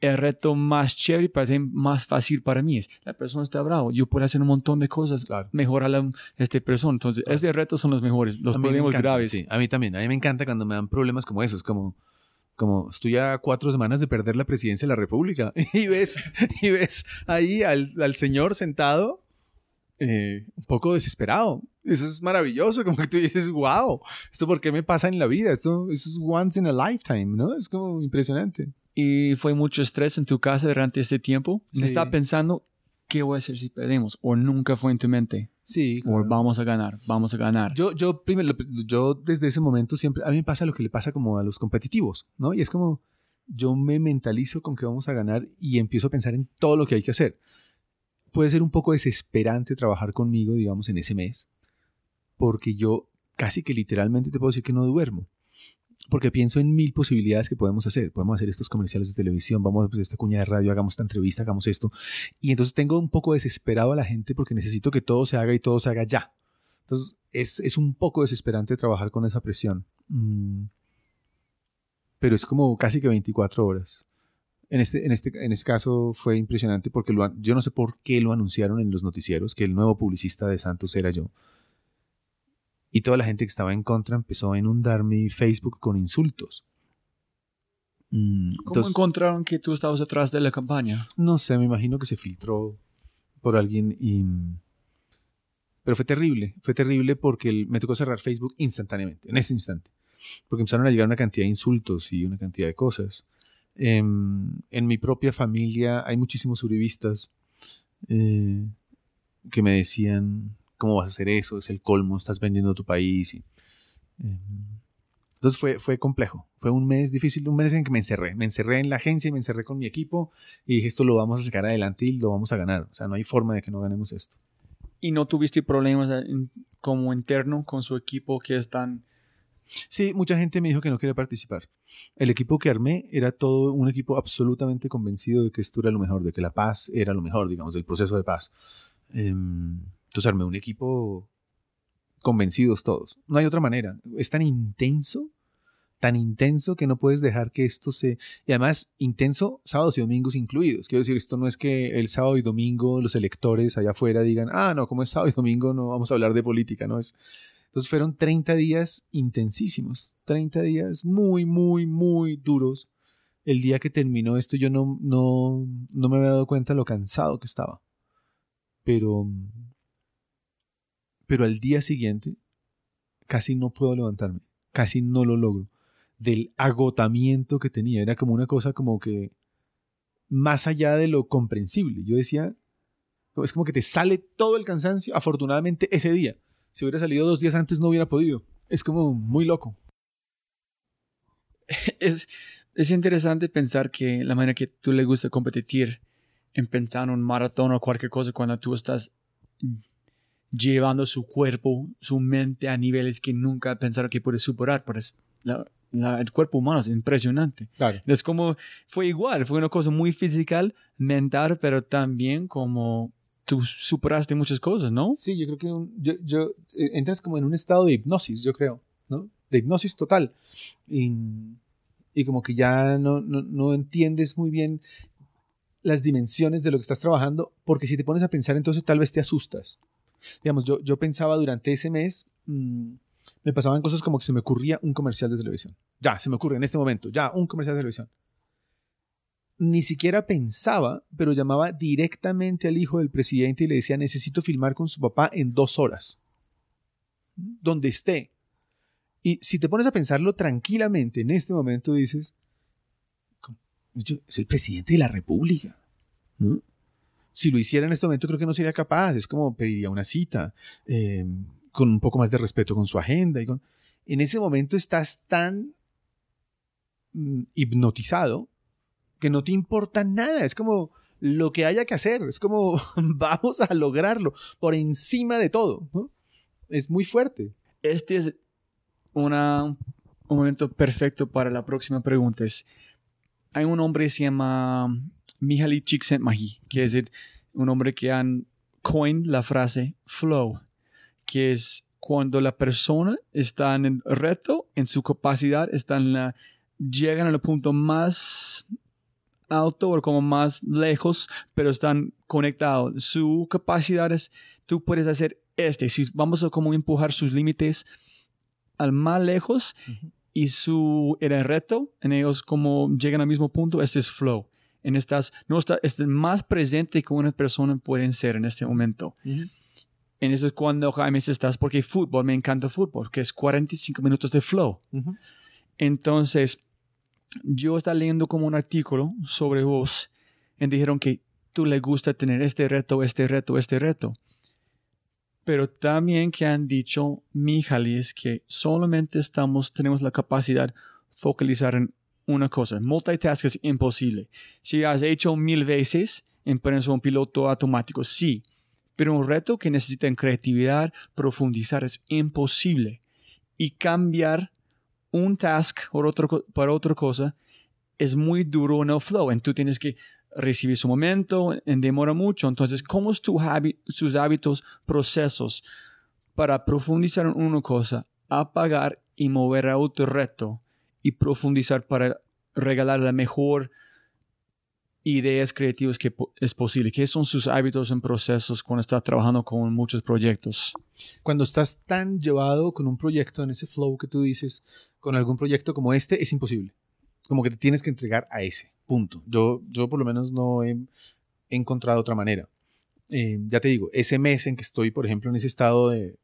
el reto más chévere y más fácil para mí. Es, la persona está bravo, yo puedo hacer un montón de cosas, mejorar a esta persona. Entonces, estos retos son los mejores, los problemas graves. Sí, a mí también. A mí me encanta cuando me dan problemas como esos, como como estoy a cuatro semanas de perder la presidencia de la República y ves, y ves ahí al, señor sentado eh, un poco desesperado. Eso es maravilloso, como que tú dices, wow, ¿esto por qué me pasa en la vida? Esto, es once in a lifetime, ¿no? Es como impresionante. ¿Y fue mucho estrés en tu casa durante este tiempo? ¿Me Sí. estaba pensando, ¿qué voy a hacer si perdemos? ¿O nunca fue en tu mente? Sí, ¿O vamos a ganar, vamos a ganar? Yo, yo primero, yo desde ese momento siempre, a mí me pasa lo que le pasa como a los competitivos, ¿no? Y es como, yo me mentalizo con que vamos a ganar y empiezo a pensar en todo lo que hay que hacer. Puede ser un poco desesperante trabajar conmigo, digamos, en ese mes, porque yo casi que literalmente te puedo decir que no duermo. Porque pienso en mil posibilidades que podemos hacer. Podemos hacer estos comerciales de televisión, vamos a hacer esta cuña de radio, hagamos esta entrevista, hagamos esto. Y entonces tengo un poco desesperado a la gente porque necesito que todo se haga y todo se haga ya. Entonces es, es un poco desesperante trabajar con esa presión. Mm. Pero es como casi que 24 horas. En este, en este, en este caso fue impresionante porque lo, yo no sé por qué lo anunciaron en los noticieros, que el nuevo publicista de Santos era yo. Y toda la gente que estaba en contra empezó a inundar mi Facebook con insultos. Mm, ¿Cómo entonces- encontraron que tú estabas atrás de la campaña? no sé, me imagino que se filtró por alguien y... Pero fue terrible, fue terrible porque el- me tocó cerrar Facebook instantáneamente, en ese instante. Porque empezaron a llegar una cantidad de insultos y una cantidad de cosas. Em, en mi propia familia hay muchísimos uribistas eh, que me decían, ¿cómo vas a hacer eso? Es el colmo, estás vendiendo tu país. Y, em, entonces fue, fue complejo. Fue un mes difícil, un mes en que me encerré. Me encerré en la agencia y me encerré con mi equipo y dije, esto lo vamos a sacar adelante y lo vamos a ganar. O sea, no hay forma de que no ganemos esto. ¿Y no tuviste problemas como interno con su equipo que están... Sí, mucha gente me dijo que no quería participar. El equipo que armé era todo un equipo absolutamente convencido de que esto era lo mejor, de que la paz era lo mejor, digamos, del proceso de paz. Em, entonces armé un equipo convencidos todos. No hay otra manera. Es tan intenso, tan intenso que no puedes dejar que esto se... Y además, intenso sábados y domingos incluidos. Quiero decir, esto no es que el sábado y domingo los electores allá afuera digan, ah, no, como es sábado y domingo no vamos a hablar de política, ¿no? Es, entonces fueron 30 días intensísimos, 30 días muy, muy, muy duros. El día que terminó esto yo no, no, no me había dado cuenta lo cansado que estaba. Pero, pero al día siguiente casi no puedo levantarme, casi no lo logro. Del agotamiento que tenía, era como una cosa como que más allá de lo comprensible. Yo decía, es como que te sale todo el cansancio, afortunadamente ese día. Si hubiera salido dos días antes no hubiera podido. Es como muy loco. Es, es interesante pensar que la manera que tú le gusta competir en pensar en un maratón o cualquier cosa cuando tú estás llevando su cuerpo, su mente a niveles que nunca pensaron que puede superar. Pero es- la- la- el cuerpo humano es impresionante. Claro. Es como, fue igual, fue una cosa muy física, mental, pero también como tú superaste muchas cosas, ¿no? Sí, yo creo que un- yo, yo, eh, entras como en un estado de hipnosis, yo creo, ¿no? De hipnosis total. Y, y como que ya no, no, no entiendes muy bien las dimensiones de lo que estás trabajando, porque si te pones a pensar entonces tal vez te asustas. Digamos, yo, yo pensaba durante ese mes, mm, me pasaban cosas como que se me ocurría un comercial de televisión. Ya, se me ocurre en este momento, ya, un comercial de televisión. Ni siquiera pensaba, pero llamaba directamente al hijo del presidente y le decía, necesito filmar con su papá en dos horas. Donde esté. Y si te pones a pensarlo tranquilamente en este momento, dices, "¿Cómo? Yo- es el presidente de la República. ¿no? Si lo hiciera en este momento, creo que no sería capaz. Es como pediría una cita, eh, con un poco más de respeto con su agenda. Y con... En ese momento estás tan mm, hipnotizado que no te importa nada. Es como lo que haya que hacer. Es como vamos a lograrlo por encima de todo. Es muy fuerte. Este es un momento perfecto para la próxima pregunta. Es, hay un hombre que se llama Mihaly Csikszentmihalyi, que es el- un hombre que han coined la frase flow, que es cuando la persona está en el reto, en su capacidad, está en la, llegan al punto más alto o como más lejos, pero están conectados. Su capacidad es, tú puedes hacer este, si vamos a como empujar sus límites al más lejos y su el reto en ellos como llegan al mismo punto, este es flow. En estas, no está, es más presente que una persona puede ser en este momento. En eso es cuando Jaime estás porque fútbol, me encanta fútbol, que es 45 minutos de flow. Entonces, yo estaba leyendo como un artículo sobre vos y dijeron que tú le gusta tener este reto, este reto, este reto. Pero también que han dicho es que solamente estamos, tenemos la capacidad de focalizar en una cosa. Multitask es imposible. Si has hecho mil veces, en un piloto automático, sí. Pero un reto que necesita creatividad, profundizar, es imposible. Y cambiar un task por otro, para otra cosa es muy duro en el flow. Entonces tú tienes que recibir su momento, en demora mucho. Entonces, ¿cómo es tu sus hábitos, procesos para profundizar en una cosa, apagar y mover a otro reto y profundizar para regalar la mejor ideas creativas que es posible? ¿Qué son sus hábitos en procesos cuando estás trabajando con muchos proyectos? Cuando estás tan llevado con un proyecto, en ese flow que tú dices, con algún proyecto como este, es imposible. Como que te tienes que entregar a ese, punto. Yo, yo por lo menos no he, encontrado otra manera. Eh, ya te digo, ese mes en que estoy, por ejemplo, en ese estado de,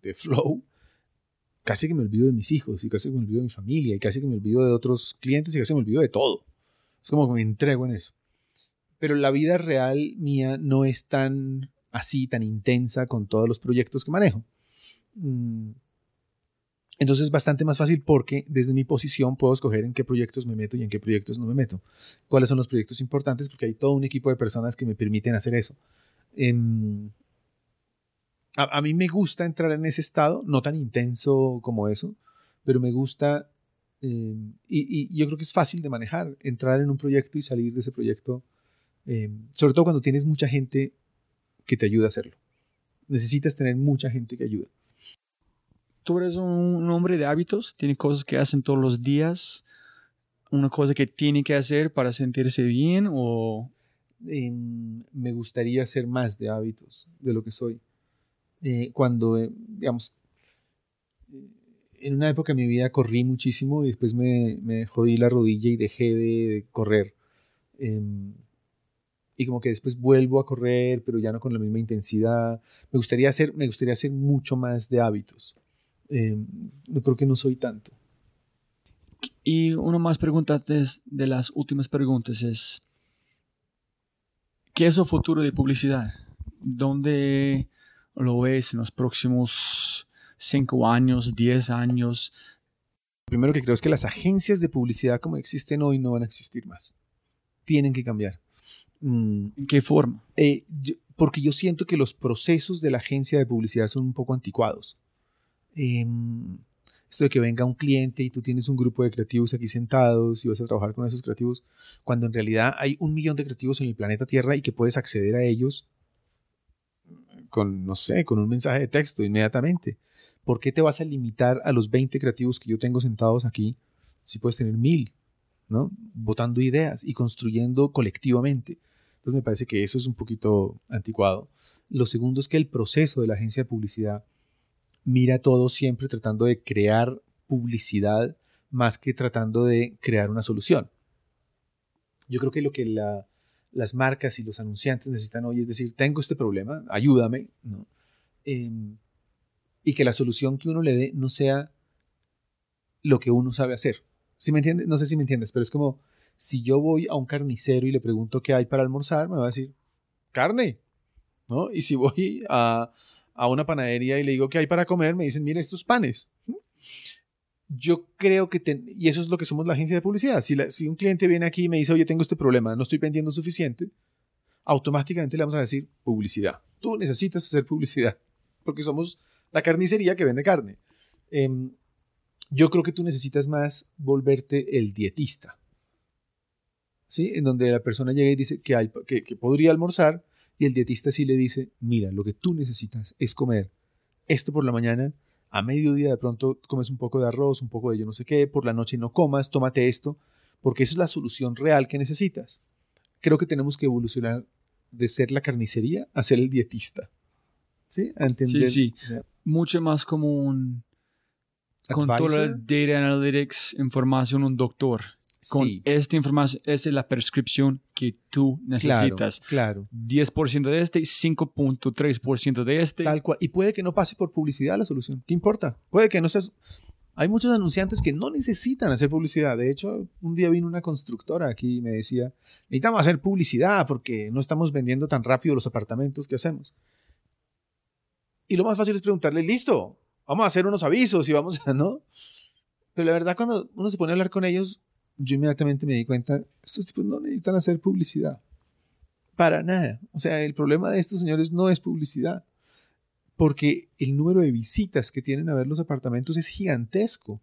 de flow, casi que me olvido de mis hijos y casi que me olvido de mi familia y casi que me olvido de otros clientes y casi me olvido de todo. Es como que me entrego en eso. Pero la vida real mía no es tan así, tan intensa con todos los proyectos que manejo. Mm. Entonces es bastante más fácil porque desde mi posición puedo escoger en qué proyectos me meto y en qué proyectos no me meto. Cuáles son los proyectos importantes porque hay todo un equipo de personas que me permiten hacer eso. A, mí me gusta entrar en ese estado, no tan intenso como eso, pero me gusta em, y, yo creo que es fácil de manejar, entrar en un proyecto y salir de ese proyecto, em, sobre todo cuando tienes mucha gente que te ayuda a hacerlo. Necesitas tener mucha gente que ayude. Tú eres un hombre de hábitos, tiene cosas que hacen todos los días, una cosa que tiene que hacer para sentirse bien o... Em, me gustaría hacer más de hábitos de lo que soy. Eh, cuando, eh, digamos, eh, en una época de mi vida corrí muchísimo y después me, me jodí la rodilla y dejé de, correr. Em, y como que después vuelvo a correr, pero ya no con la misma intensidad. Me gustaría hacer, me gustaría hacer mucho más de hábitos. Em, yo creo que no soy tanto. Y una más pregunta de las últimas preguntas es, ¿qué es el futuro de publicidad? ¿Dónde lo ves en los próximos cinco años, diez años? Primero que creo es que las agencias de publicidad como existen hoy no van a existir más. Tienen que cambiar. Mm. ¿En qué forma? Eh, porque yo siento que los procesos de la agencia de publicidad son un poco anticuados. Em, esto de que venga un cliente y tú tienes un grupo de creativos aquí sentados y vas a trabajar con esos creativos, cuando en realidad hay un millón de creativos en el planeta Tierra y que puedes acceder a ellos con, no sé, con un mensaje de texto inmediatamente. ¿Por qué te vas a limitar a los 20 creativos que yo tengo sentados aquí si puedes tener mil, ¿no? Votando ideas y construyendo colectivamente. Entonces me parece que eso es un poquito anticuado. Lo segundo es que el proceso de la agencia de publicidad mira todo siempre tratando de crear publicidad más que tratando de crear una solución. Yo creo que lo que la, las marcas y los anunciantes necesitan hoy es decir, tengo este problema, ayúdame, ¿no? Em, y que la solución que uno le dé no sea lo que uno sabe hacer. ¿Sí me entiendes? No sé si me entiendes, pero es como si yo voy a un carnicero y le pregunto qué hay para almorzar, me va a decir carne, ¿no? Y si voy a, a una panadería y le digo qué hay para comer, me dicen, mira estos panes yo creo que, y eso es lo que somos la agencia de publicidad, si, un cliente viene aquí y me dice, oye, tengo este problema, no estoy vendiendo suficiente, automáticamente le vamos a decir publicidad. Tú necesitas hacer publicidad, porque somos la carnicería que vende carne. Em, yo creo que tú necesitas más volverte el dietista. ¿Sí? En donde la persona llega y dice que, que, que podría almorzar y el dietista sí le dice, mira, lo que tú necesitas es comer esto por la mañana, a mediodía de pronto comes un poco de arroz, un poco de yo no sé qué, por la noche no comas, tómate esto, porque esa es la solución real que necesitas. Creo que tenemos que evolucionar de ser la carnicería a ser el dietista. ¿Sí? A entender. Sí, sí. Mucho más como un... Con todo el data analytics, información, un doctor. Con Sí. esta información, esa es la prescripción que tú necesitas. Claro, 10% de este, 5.3% de este. Tal cual. Y puede que no pase por publicidad la solución. ¿Qué importa? Puede que no seas... Hay muchos anunciantes que no necesitan hacer publicidad. De hecho, un día vino una constructora aquí y me decía, necesitamos hacer publicidad porque no estamos vendiendo tan rápido los apartamentos que hacemos. Y lo más fácil es preguntarle, listo, vamos a hacer unos avisos y vamos a, ¿no? Pero la verdad, cuando uno se pone a hablar con ellos, yo inmediatamente me di cuenta, estos tipos no necesitan hacer publicidad. Para nada. O sea, el problema de estos señores no es publicidad porque el número de visitas que tienen a ver los apartamentos es gigantesco.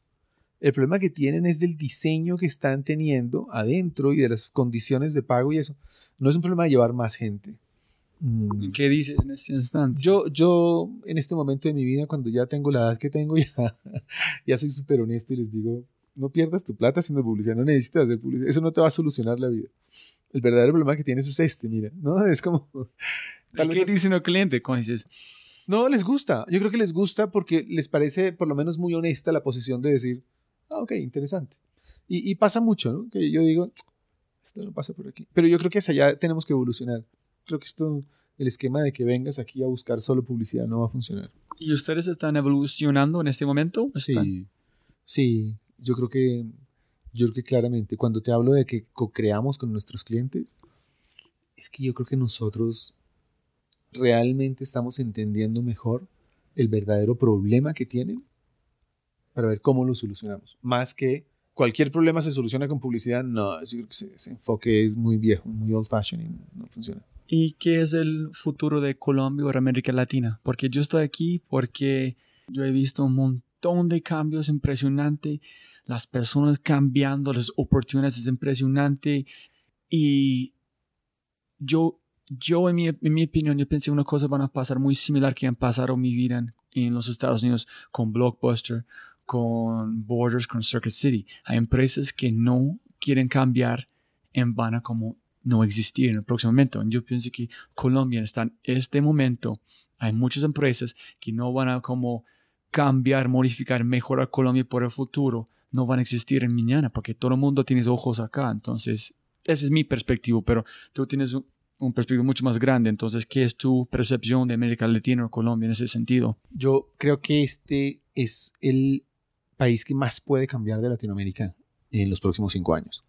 El problema que tienen es del diseño que están teniendo adentro y de las condiciones de pago y eso. No es un problema de llevar más gente. Mm. ¿Qué dices en este instante? Yo, yo, en este momento de mi vida, cuando ya tengo la edad que tengo, ya, ya soy súper honesto y les digo, no pierdas tu plata haciendo publicidad, no necesitas hacer publicidad, eso no te va a solucionar la vida. El verdadero problema que tienes es este, mira, ¿no? Es como... tal ¿Qué dicen los clientes cuando dices, no, les gusta. Yo creo que les gusta porque les parece por lo menos muy honesta la posición de decir, ah, ok, interesante. Y, y pasa mucho, ¿no? Que yo digo, esto no pasa por aquí. Pero yo creo que hacia allá tenemos que evolucionar. Creo que esto, el esquema de que vengas aquí a buscar solo publicidad no va a funcionar. ¿y ustedes están evolucionando en este momento? ¿Están? Sí, sí, yo creo que, yo creo que claramente, cuando te hablo de que co-creamos con nuestros clientes, es que yo creo que nosotros realmente estamos entendiendo mejor el verdadero problema que tienen para ver cómo lo solucionamos. Más que cualquier problema se soluciona con publicidad, no, yo creo que ese, enfoque es muy viejo, muy old fashioned y no funciona. ¿Y qué es el futuro de Colombia o América Latina? Porque yo estoy aquí porque yo he visto un montón de cambios impresionantes, las personas cambiando, las oportunidades es impresionante y yo, yo en mi, en mi opinión, yo pensé una cosa van a pasar muy similar que han pasado en mi vida en, en los Estados Unidos con Blockbuster, con Borders, con Circuit City. Hay empresas que no quieren cambiar en van a como no existir en el próximo momento. Yo pienso que Colombia está en este momento. Hay muchas empresas que no van a como cambiar, modificar, mejorar Colombia por el futuro. No van a existir en mañana porque todo el mundo tiene ojos acá. Entonces, esa es mi perspectiva, pero tú tienes un, un mucho más grande. Entonces, ¿qué es tu percepción de América Latina o Colombia en ese sentido? Yo creo que este es el país que más puede cambiar de Latinoamérica en los próximos cinco años.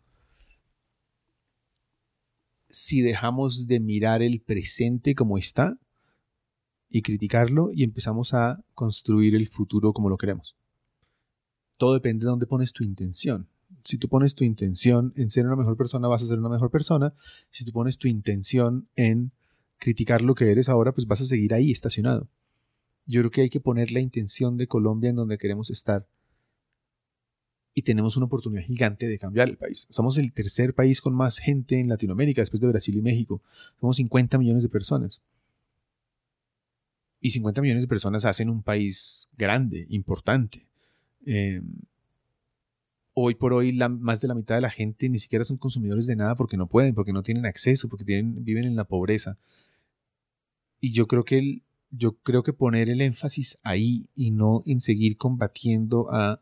Si dejamos de mirar el presente como está y criticarlo y empezamos a construir el futuro como lo queremos. Todo depende de dónde pones tu intención. Si tú pones tu intención en ser una mejor persona, vas a ser una mejor persona. Si tú pones tu intención en criticar lo que eres ahora, pues vas a seguir ahí estacionado. Yo creo que hay que poner la intención de Colombia en donde queremos estar. Y tenemos una oportunidad gigante de cambiar el país. Somos el tercer país con más gente en Latinoamérica, después de Brasil y México. Somos 50 millones de personas. Y 50 millones de personas hacen un país grande, importante. Eh, hoy por hoy más de la mitad de la gente ni siquiera son consumidores de nada porque no pueden, porque no tienen acceso, porque viven en la pobreza. Y yo creo que yo creo que poner el énfasis ahí y no en seguir combatiendo a,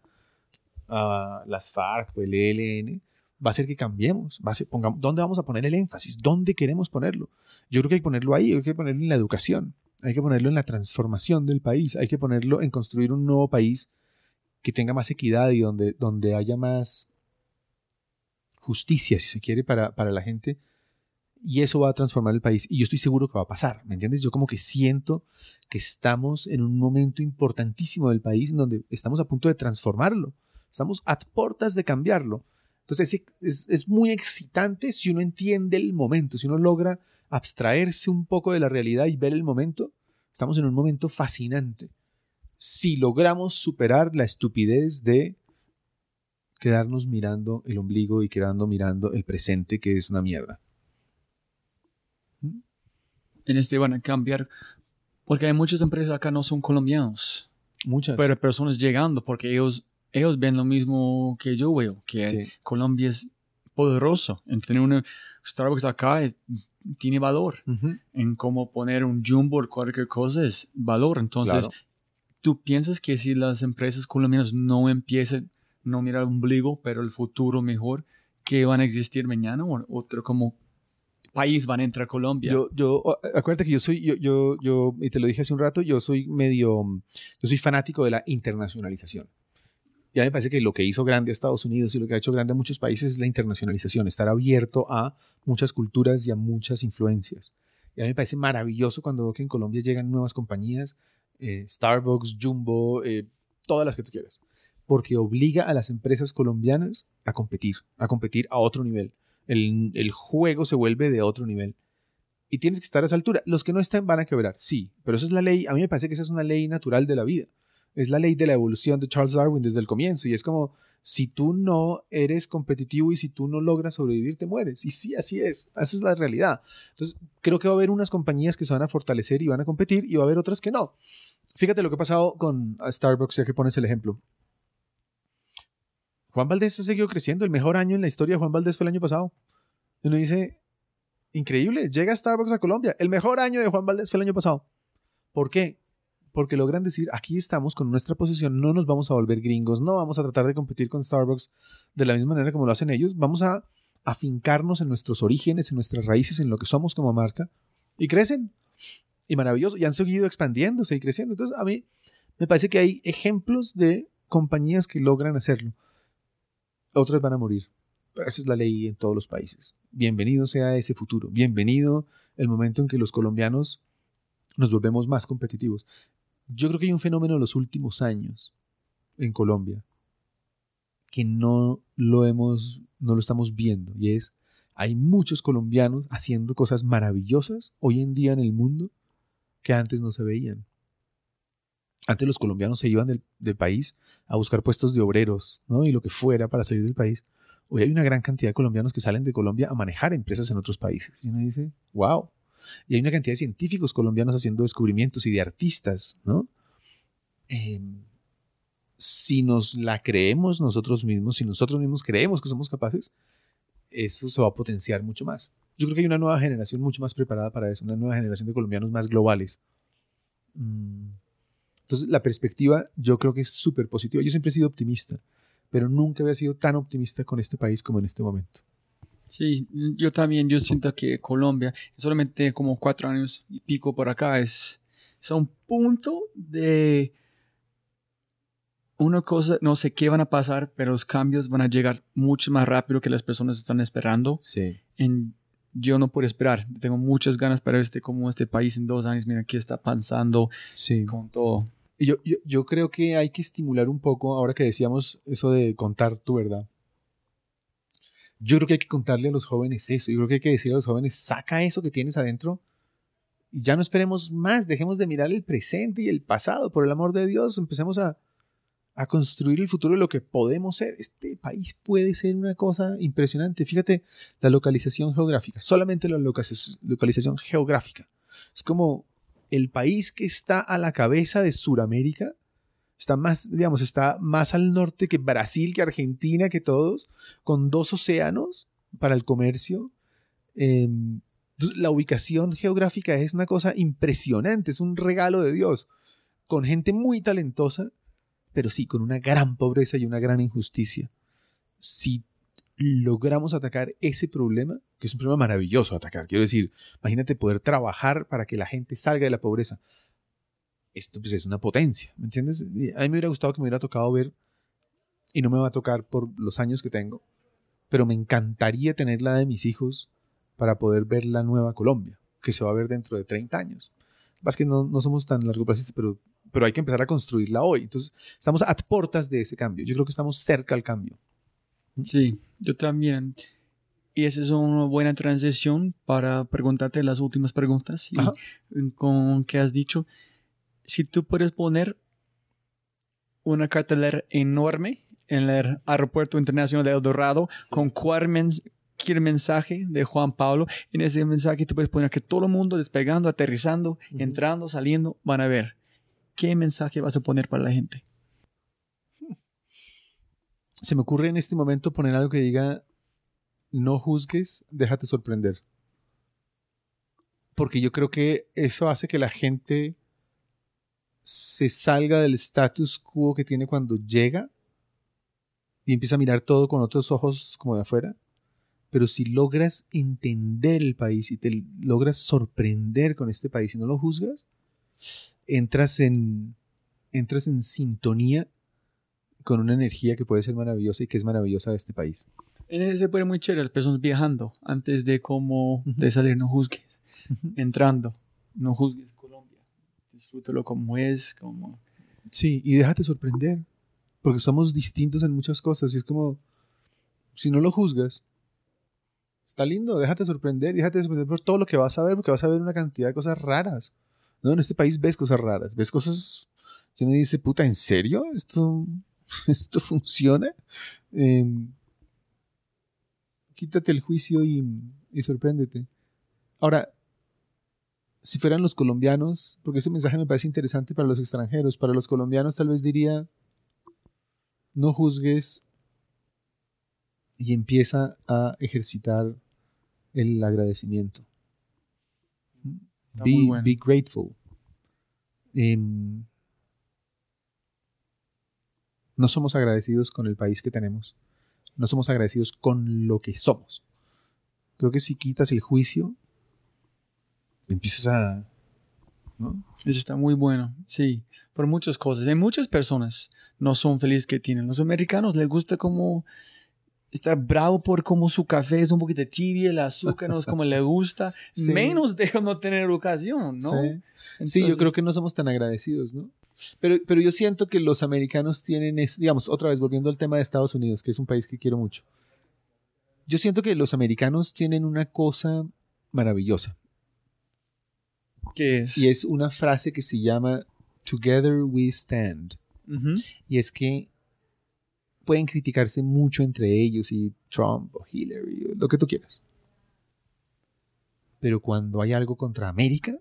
las FARC o el ELN va a hacer que cambiemos. Va ser, ¿Dónde vamos a poner el énfasis? ¿Dónde queremos ponerlo? Yo creo que hay que ponerlo ahí, hay que ponerlo en la educación, hay que ponerlo en la transformación del país, hay que ponerlo en construir un nuevo país que tenga más equidad y donde, donde haya más justicia, si se quiere, para, para la gente y eso va a transformar el país. Y yo estoy seguro que va a pasar, ¿me entiendes? Yo como que siento que estamos en un momento importantísimo del país en donde estamos a punto de transformarlo. Estamos a puertas de cambiarlo. Entonces es, es, es, muy excitante si uno entiende el momento, si uno logra abstraerse un poco de la realidad y ver el momento. Estamos en un momento fascinante. Si logramos superar la estupidez de quedarnos mirando el ombligo y quedando mirando el presente, que es una mierda en este van a cambiar porque hay muchas empresas acá no son colombianos. Muchas. Pero personas llegando porque ellos, ellos ven lo mismo que yo veo, que sí. Colombia es poderoso. En tener una Starbucks acá es, tiene valor. Uh -huh. En cómo poner un jumbo o cualquier cosa es valor. Entonces, claro. ¿tú piensas que si las empresas colombianas no empiezan, no mirar el ombligo, pero el futuro mejor, que van a existir mañana o otro como país van a entrar a Colombia. Yo, yo, acuérdate que yo soy, yo, yo, yo, y te lo dije hace un rato, yo soy medio, yo soy fanático de la internacionalización. Ya me parece que lo que hizo grande a Estados Unidos y lo que ha hecho grande a muchos países es la internacionalización, estar abierto a muchas culturas y a muchas influencias. Y a mí me parece maravilloso cuando veo que en Colombia llegan nuevas compañías, eh, Starbucks, Jumbo, eh, todas las que tú quieras, porque obliga a las empresas colombianas a competir, a competir a otro nivel. El, el, juego se vuelve de otro nivel. Y tienes que estar a esa altura. Los que no estén van a quebrar, sí, pero esa es la ley, a mí me parece que esa es una ley natural de la vida. Es la ley de la evolución de Charles Darwin desde el comienzo. Y es como, si tú no eres competitivo y si tú no logras sobrevivir, te mueres. Y sí, así es. Esa es la realidad. Entonces, creo que va a haber unas compañías que se van a fortalecer y van a competir y va a haber otras que no. Fíjate lo que ha pasado con Starbucks, ya que pones el ejemplo. Juan Valdés ha seguido creciendo. El mejor año en la historia de Juan Valdés fue el año pasado. Y uno dice, increíble, llega Starbucks a Colombia. El mejor año de Juan Valdés fue el año pasado. ¿Por qué? Porque logran decir, aquí estamos con nuestra posición, no nos vamos a volver gringos, no vamos a tratar de competir con Starbucks de la misma manera como lo hacen ellos, vamos a afincarnos en nuestros orígenes, en nuestras raíces, en lo que somos como marca, y crecen. Y maravilloso, y han seguido expandiéndose y creciendo. Entonces, a mí me parece que hay ejemplos de compañías que logran hacerlo otros van a morir. Pero esa es la ley en todos los países. Bienvenido sea ese futuro. Bienvenido el momento en que los colombianos nos volvemos más competitivos. Yo creo que hay un fenómeno en los últimos años en Colombia que no lo hemos, no lo estamos viendo y es hay muchos colombianos haciendo cosas maravillosas hoy en día en el mundo que antes no se veían. Antes los colombianos se iban del, país a buscar puestos de obreros, ¿no? Y lo que fuera para salir del país. Hoy hay una gran cantidad de colombianos que salen de Colombia a manejar empresas en otros países. Y uno dice, wow. Y hay una cantidad de científicos colombianos haciendo descubrimientos y de artistas, ¿no? Em, si nos la creemos nosotros mismos, si nosotros mismos creemos que somos capaces, eso se va a potenciar mucho más. Yo creo que hay una nueva generación mucho más preparada para eso, una nueva generación de colombianos más globales. Mm. Entonces, la perspectiva yo creo que es súper positiva. Yo siempre he sido optimista, pero nunca había sido tan optimista con este país como en este momento. Sí, yo también, yo siento que Colombia, solamente como cuatro años y pico por acá, es, es un punto de una cosa, no sé qué van a pasar, pero los cambios van a llegar mucho más rápido que las personas están esperando. Sí. En, yo no puedo esperar. Tengo muchas ganas para ver este, cómo este país en dos años, mira, qué está pasando sí. con todo. Yo, yo, yo, creo que hay que estimular un poco, ahora que decíamos eso de contar tu verdad. Yo creo que hay que contarle a los jóvenes eso. Yo creo que hay que decirle a los jóvenes, saca eso que tienes adentro y ya no esperemos más. Dejemos de mirar el presente y el pasado. Por el amor de Dios, empecemos a, a construir el futuro de lo que podemos ser. Este país puede ser una cosa impresionante. Fíjate la localización geográfica, solamente la localización geográfica. Es como el país que está a la cabeza de Sudamérica, está más, digamos, está más al norte que Brasil, que Argentina, que todos, con dos océanos para el comercio. Em, la ubicación geográfica es una cosa impresionante, es un regalo de Dios, con gente muy talentosa, pero sí, con una gran pobreza y una gran injusticia. Si logramos atacar ese problema, que es un problema maravilloso atacar. Quiero decir, imagínate poder trabajar para que la gente salga de la pobreza. Esto pues, es una potencia, ¿me entiendes? A mí me hubiera gustado que me hubiera tocado ver, y no me va a tocar por los años que tengo, pero me encantaría tener la de mis hijos para poder ver la nueva Colombia, que se va a ver dentro de 30 años. Más que no, no somos tan largoplacistas, pero, pero hay que empezar a construirla hoy. Entonces, estamos a puertas de ese cambio. Yo creo que estamos cerca al cambio. Sí, yo también. Y esa es una buena transición para preguntarte las últimas preguntas. Y con que has dicho, si tú puedes poner una cartelera enorme en el aeropuerto internacional de El Dorado con cualquier mensaje de Juan Pablo. En ese mensaje tú puedes poner que todo el mundo despegando, aterrizando, entrando, saliendo, van a ver. ¿Qué mensaje vas a poner para la gente? se me ocurre en este momento poner algo que diga, no juzgues, déjate sorprender. Porque yo creo que eso hace que la gente se salga del status quo que tiene cuando llega y empieza a mirar todo con otros ojos como de afuera Pero si logras entender el país y te logras sorprender con este país y no lo juzgas, entras en, entras en sintonía con una energía que puede ser maravillosa y que es maravillosa de este país. En ese se pone muy chévere, las personas viajando antes de como de salir, no juzgues. Entrando, no juzgues. Disfrútalo como es, como... Sí, y déjate sorprender, porque somos distintos en muchas cosas y es como, si no lo juzgas, está lindo, déjate sorprender, déjate sorprender por todo lo que vas a ver, porque vas a ver una cantidad de cosas raras. ¿no? En este país ves cosas raras, ves cosas que uno dice, puta, ¿en serio? ¿Esto, esto funciona? Em, quítate el juicio y, y sorpréndete. Ahora, si fueran los colombianos, porque ese mensaje me parece interesante para los extranjeros, para los colombianos tal vez diría, no juzgues y empieza a ejercitar el agradecimiento. Be, be, grateful. Em, no somos agradecidos con el país que tenemos no somos agradecidos con lo que somos. Creo que si quitas el juicio, empiezas a... ¿no? Eso está muy bueno, sí, por muchas cosas. Hay muchas personas no son felices que tienen. Los americanos les gusta como estar bravo por cómo su café es un poquito tibio, el azúcar no es como le gusta, menos de no tener educación, ¿no? sí, yo creo que no somos tan agradecidos, ¿no? Pero, pero yo siento que los americanos tienen, digamos, otra vez volviendo al tema de Estados Unidos, que es un país que quiero mucho. Yo siento que los americanos tienen una cosa maravillosa. ¿Qué es? Y es una frase que se llama Together we stand. Y es que pueden criticarse mucho entre ellos y Trump o Hillary, lo que tú quieras. Pero cuando hay algo contra América,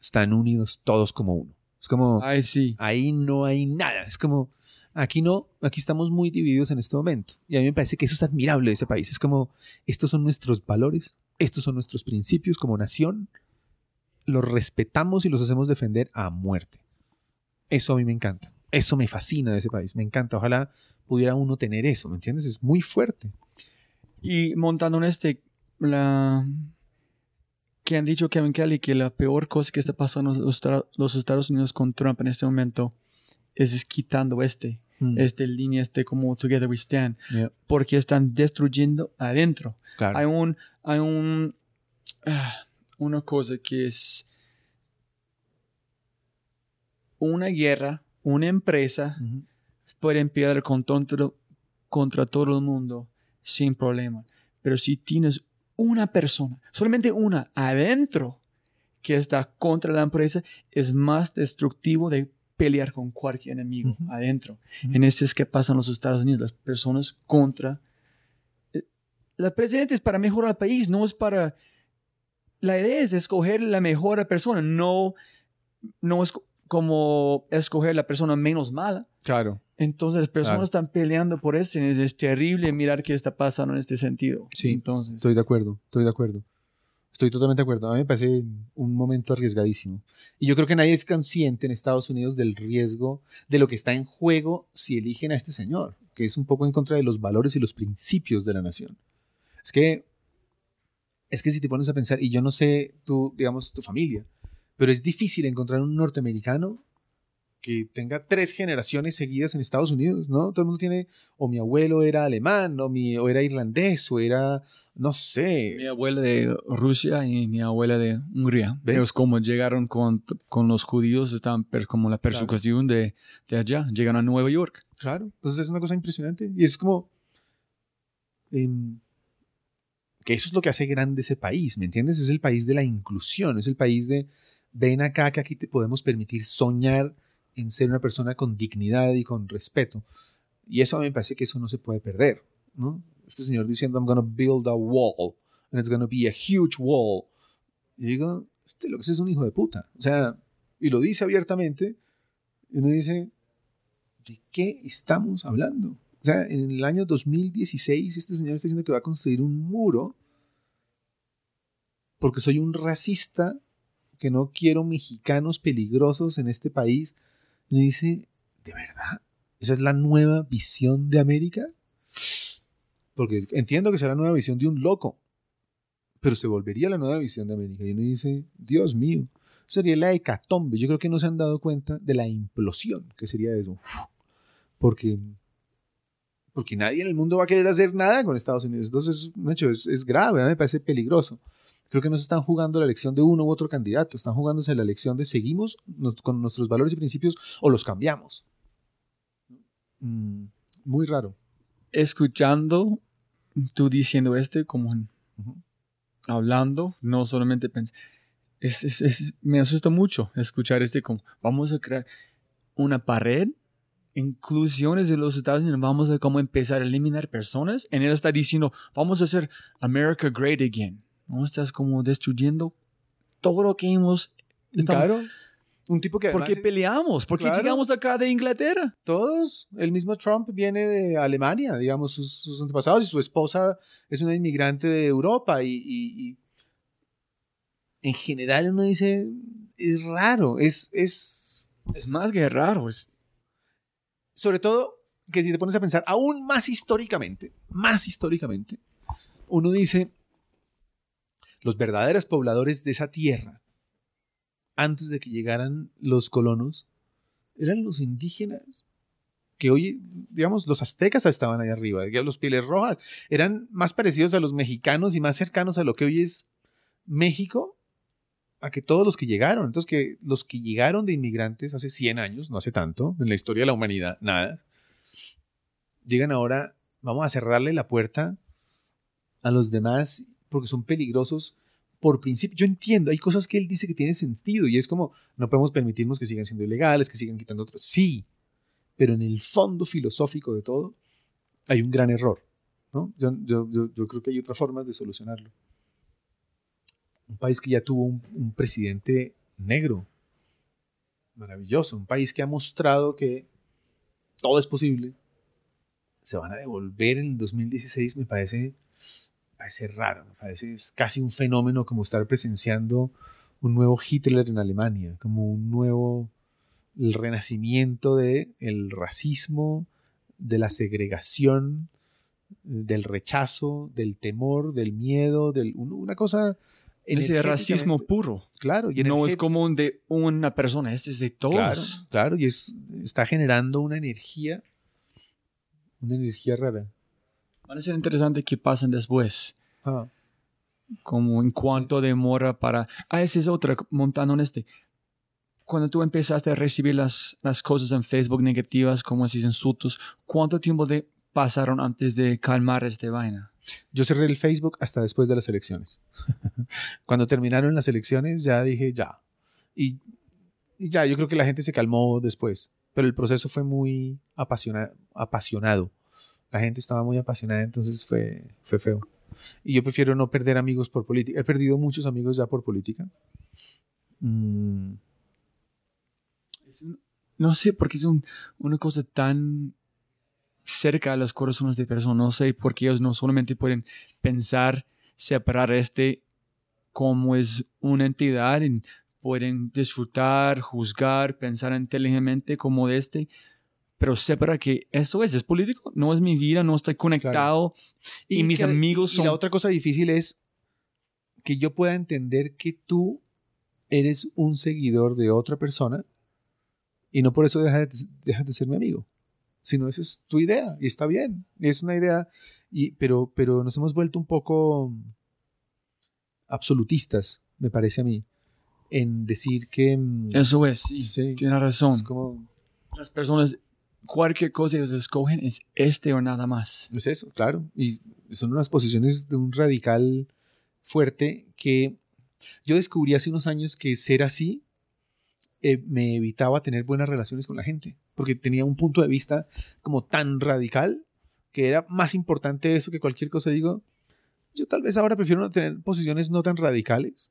están unidos todos como uno. Es como, Ay, sí. ahí no hay nada. Es como, aquí no, aquí estamos muy divididos en este momento. Y a mí me parece que eso es admirable de ese país. Es como, estos son nuestros valores, estos son nuestros principios como nación. Los respetamos y los hacemos defender a muerte. Eso a mí me encanta. Eso me fascina de ese país. Me encanta. Ojalá pudiera uno tener eso, ¿me entiendes? Es muy fuerte. Y montando en este, la, que han dicho Kevin Kelly que la peor cosa que está pasando en los, Estados Unidos con Trump en este momento es, quitando este, mm. este línea, este como Together We Stand, porque están destruyendo adentro. Hay un, hay un, ah, una cosa que es una guerra, una empresa puede empezar contra, contra todo el mundo sin problema. Pero si tienes una persona, solamente una adentro que está contra la empresa, es más destructivo de pelear con cualquier enemigo adentro. En este es que pasa en los Estados Unidos, las personas contra... Eh, la presidenta es para mejorar el país, no es para... La idea es escoger la mejor persona, no, no es como escoger la persona menos mala. Claro. Entonces las personas están peleando por esto y es, terrible mirar qué está pasando en este sentido. Sí, Entonces, estoy de acuerdo, estoy de acuerdo. Estoy totalmente de acuerdo. A mí me parece un momento arriesgadísimo. Y yo creo que nadie es consciente en Estados Unidos del riesgo, de lo que está en juego si eligen a este señor, que es un poco en contra de los valores y los principios de la nación. Es que, es que si te pones a pensar, y yo no sé tú, digamos, tu familia, pero es difícil encontrar un norteamericano que tenga tres generaciones seguidas en Estados Unidos, ¿no? Todo el mundo tiene, o mi abuelo era alemán, o, mi, o era irlandés, o era, no sé. Mi abuela de Rusia y mi abuela de Hungría. ¿Ves? como llegaron con, con los judíos, estaban como la persecución de, de, allá, llegan a Nueva York. Claro, entonces es una cosa impresionante. Y es como... Em, que eso es lo que hace grande ese país, ¿me entiendes? Es el país de la inclusión, es el país de ven acá que aquí te podemos permitir soñar en ser una persona con dignidad y con respeto. Y eso a mí me parece que eso no se puede perder, ¿no? Este señor diciendo, I'm to build a wall, and it's to be a huge wall. Y digo, este lo que es un hijo de puta. O sea, y lo dice abiertamente, y uno dice, ¿de qué estamos hablando? O sea, en el año 2016 este señor está diciendo que va a construir un muro porque soy un racista que no quiero mexicanos peligrosos en este país. Y dice, ¿de verdad? ¿Esa es la nueva visión de América? Porque entiendo que será la nueva visión de un loco, pero se volvería la nueva visión de América. Y uno dice, Dios mío, sería la hecatombe. Yo creo que no se han dado cuenta de la implosión que sería eso. Porque, porque nadie en el mundo va a querer hacer nada con Estados Unidos. Entonces, hecho, es, es grave, me parece peligroso. Creo que no se están jugando la elección de uno u otro candidato, están jugándose la elección de seguimos con nuestros valores y principios o los cambiamos. Mm, muy raro. Escuchando tú diciendo este, como hablando, no solamente pensar. Es, me asusta mucho escuchar este como vamos a crear una pared inclusiones de los Estados Unidos, vamos a como empezar a eliminar personas. En él está diciendo, vamos a hacer America great again. ¿No estás como destruyendo todo lo que hemos... claro. Un tipo que ¿Por qué peleamos? ¿Por qué llegamos acá de Inglaterra? Todos. El mismo Trump viene de Alemania, digamos, sus, antepasados, y su esposa es una inmigrante de Europa. Y, en general uno dice, es raro, es... Es, es más que raro. Es... Sobre todo que si te pones a pensar aún más históricamente, más históricamente, uno dice, los verdaderos pobladores de esa tierra antes de que llegaran los colonos, eran los indígenas que hoy, digamos, los aztecas estaban ahí arriba, los pieles rojas, eran más parecidos a los mexicanos y más cercanos a lo que hoy es México, a que todos los que llegaron. Entonces, que los que llegaron de inmigrantes hace 100 años, no hace tanto, en la historia de la humanidad, nada, llegan ahora, vamos a cerrarle la puerta a los demás porque son peligrosos por principio, yo entiendo, hay cosas que él dice que tienen sentido y es como, no podemos permitirnos que sigan siendo ilegales, que sigan quitando otros. Sí, pero en el fondo filosófico de todo hay un gran error. ¿no? Yo, creo que hay otras formas de solucionarlo. Un país que ya tuvo un, presidente negro, maravilloso, un país que ha mostrado que todo es posible, se van a devolver en el 2016, me parece parece raro, me parece casi un fenómeno como estar presenciando un nuevo Hitler en Alemania, como un nuevo el renacimiento de el racismo, de la segregación, del rechazo, del temor, del miedo, del una cosa ese racismo puro. Claro, y no es como de una persona, este es de todos. Claro, claro, y es, está generando una energía, una energía rara. Va a ser interesante qué pasan después. Ah. Como en cuánto demora para... Ah, esa es otra, montando en este. Cuando tú empezaste a recibir las, las cosas en Facebook negativas, como así insultos, ¿cuánto tiempo de pasaron antes de calmar esta vaina? Yo cerré el Facebook hasta después de las elecciones. Cuando terminaron las elecciones ya dije ya. Y, y, ya, yo creo que la gente se calmó después. Pero el proceso fue muy apasionado la gente estaba muy apasionada, entonces fue, fue feo. Y yo prefiero no perder amigos por política. He perdido muchos amigos ya por política. Mm. no sé, porque es una cosa tan cerca a los corazones de personas. No sé, porque ellos no solamente pueden pensar, separar este como es una entidad, y pueden disfrutar, juzgar, pensar inteligentemente como de este, pero para que eso es, es político, no es mi vida, no estoy conectado y, mis amigos son... Y la otra cosa difícil es que yo pueda entender que tú eres un seguidor de otra persona y no por eso dejas de, de ser mi amigo, sino esa es tu idea y está bien, es una idea, y, pero, pero nos hemos vuelto un poco absolutistas, me parece a mí, en decir que... Mm, eso es, sí, tiene razón. Las personas cualquier cosa que ellos escogen es este o nada más. Es eso, claro. Y son unas posiciones de un radical fuerte que yo descubrí hace unos años que ser así eh, me evitaba tener buenas relaciones con la gente, porque tenía un punto de vista como tan radical que era más importante eso que cualquier cosa. Digo, yo tal vez ahora prefiero tener posiciones no tan radicales,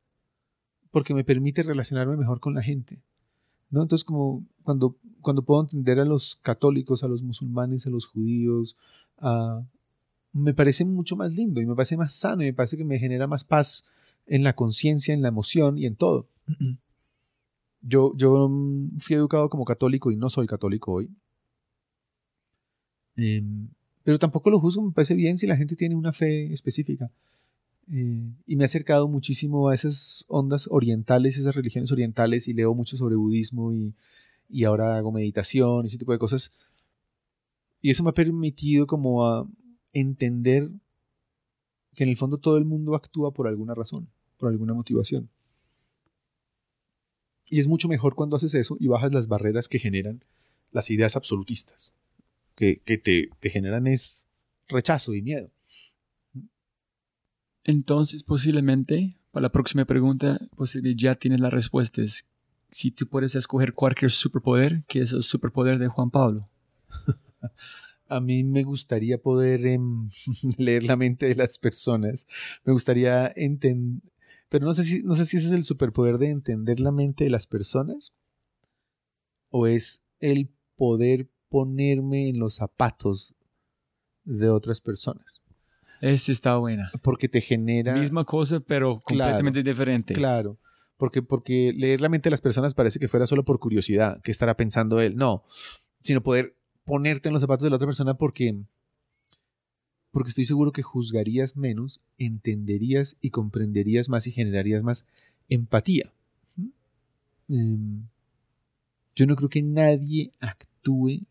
porque me permite relacionarme mejor con la gente. ¿no? Entonces, como cuando, cuando puedo entender a los católicos, a los musulmanes, a los judíos, me parece mucho más lindo y me parece más sano y me parece que me genera más paz en la conciencia, en la emoción y en todo. Yo, yo fui educado como católico y no soy católico hoy. Em, Pero tampoco lo juzgo, me parece bien si la gente tiene una fe específica. Eh, y me he acercado muchísimo a esas ondas orientales, esas religiones orientales, y leo mucho sobre budismo y, y ahora hago meditación y ese tipo de cosas. Y eso me ha permitido como a entender que en el fondo todo el mundo actúa por alguna razón, por alguna motivación. Y es mucho mejor cuando haces eso y bajas las barreras que generan las ideas absolutistas, que, te, te generan es rechazo y miedo. Entonces, posiblemente, para la próxima pregunta, posiblemente ya tienes la respuesta. Es si tú puedes escoger cualquier superpoder, ¿qué es el superpoder de Juan Pablo? A mí me gustaría poder em, leer la mente de las personas. Me gustaría entender, pero no sé si no sé si ese es el superpoder de entender la mente de las personas o es el poder ponerme en los zapatos de otras personas. Esta está buena. Porque te genera misma cosa pero completamente diferente. Claro. Porque, porque leer la mente de las personas parece que fuera solo por curiosidad, que estará pensando él. No, sino poder ponerte en los zapatos de la otra persona porque, porque estoy seguro que juzgarías menos, entenderías y comprenderías más y generarías más empatía. Em, yo no creo que nadie actúe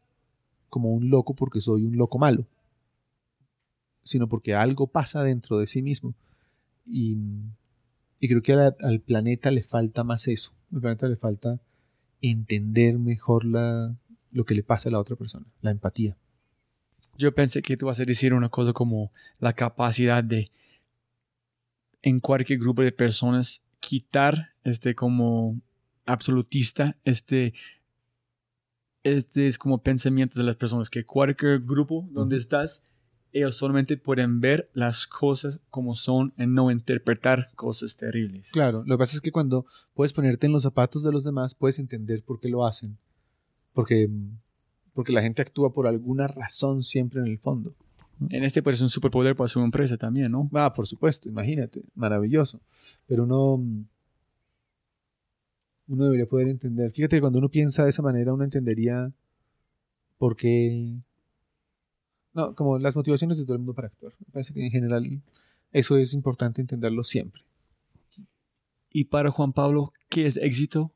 como un loco porque soy un loco malo, sino porque algo pasa dentro de sí mismo. Y creo que al planeta le falta más eso. Al planeta le falta entender mejor lo que le pasa a la otra persona, la empatía. Yo pensé que tú vas a decir una cosa como la capacidad de, en cualquier grupo de personas, quitar este como absolutista, este, este es como pensamiento de las personas, que cualquier grupo donde estás, ellos solamente pueden ver las cosas como son y no interpretar cosas terribles. Claro, lo que pasa es que cuando puedes ponerte en los zapatos de los demás, puedes entender por qué lo hacen. Porque, porque la gente actúa por alguna razón siempre en el fondo. En este puede ser un superpoder para su empresa también, ¿no? Ah, por supuesto, imagínate, maravilloso. Pero uno, uno debería poder entender. Fíjate que cuando uno piensa de esa manera, uno entendería por qué no, como las motivaciones de todo el mundo para actuar. Me parece que en general eso es importante entenderlo siempre. Y para Juan Pablo, ¿qué es éxito?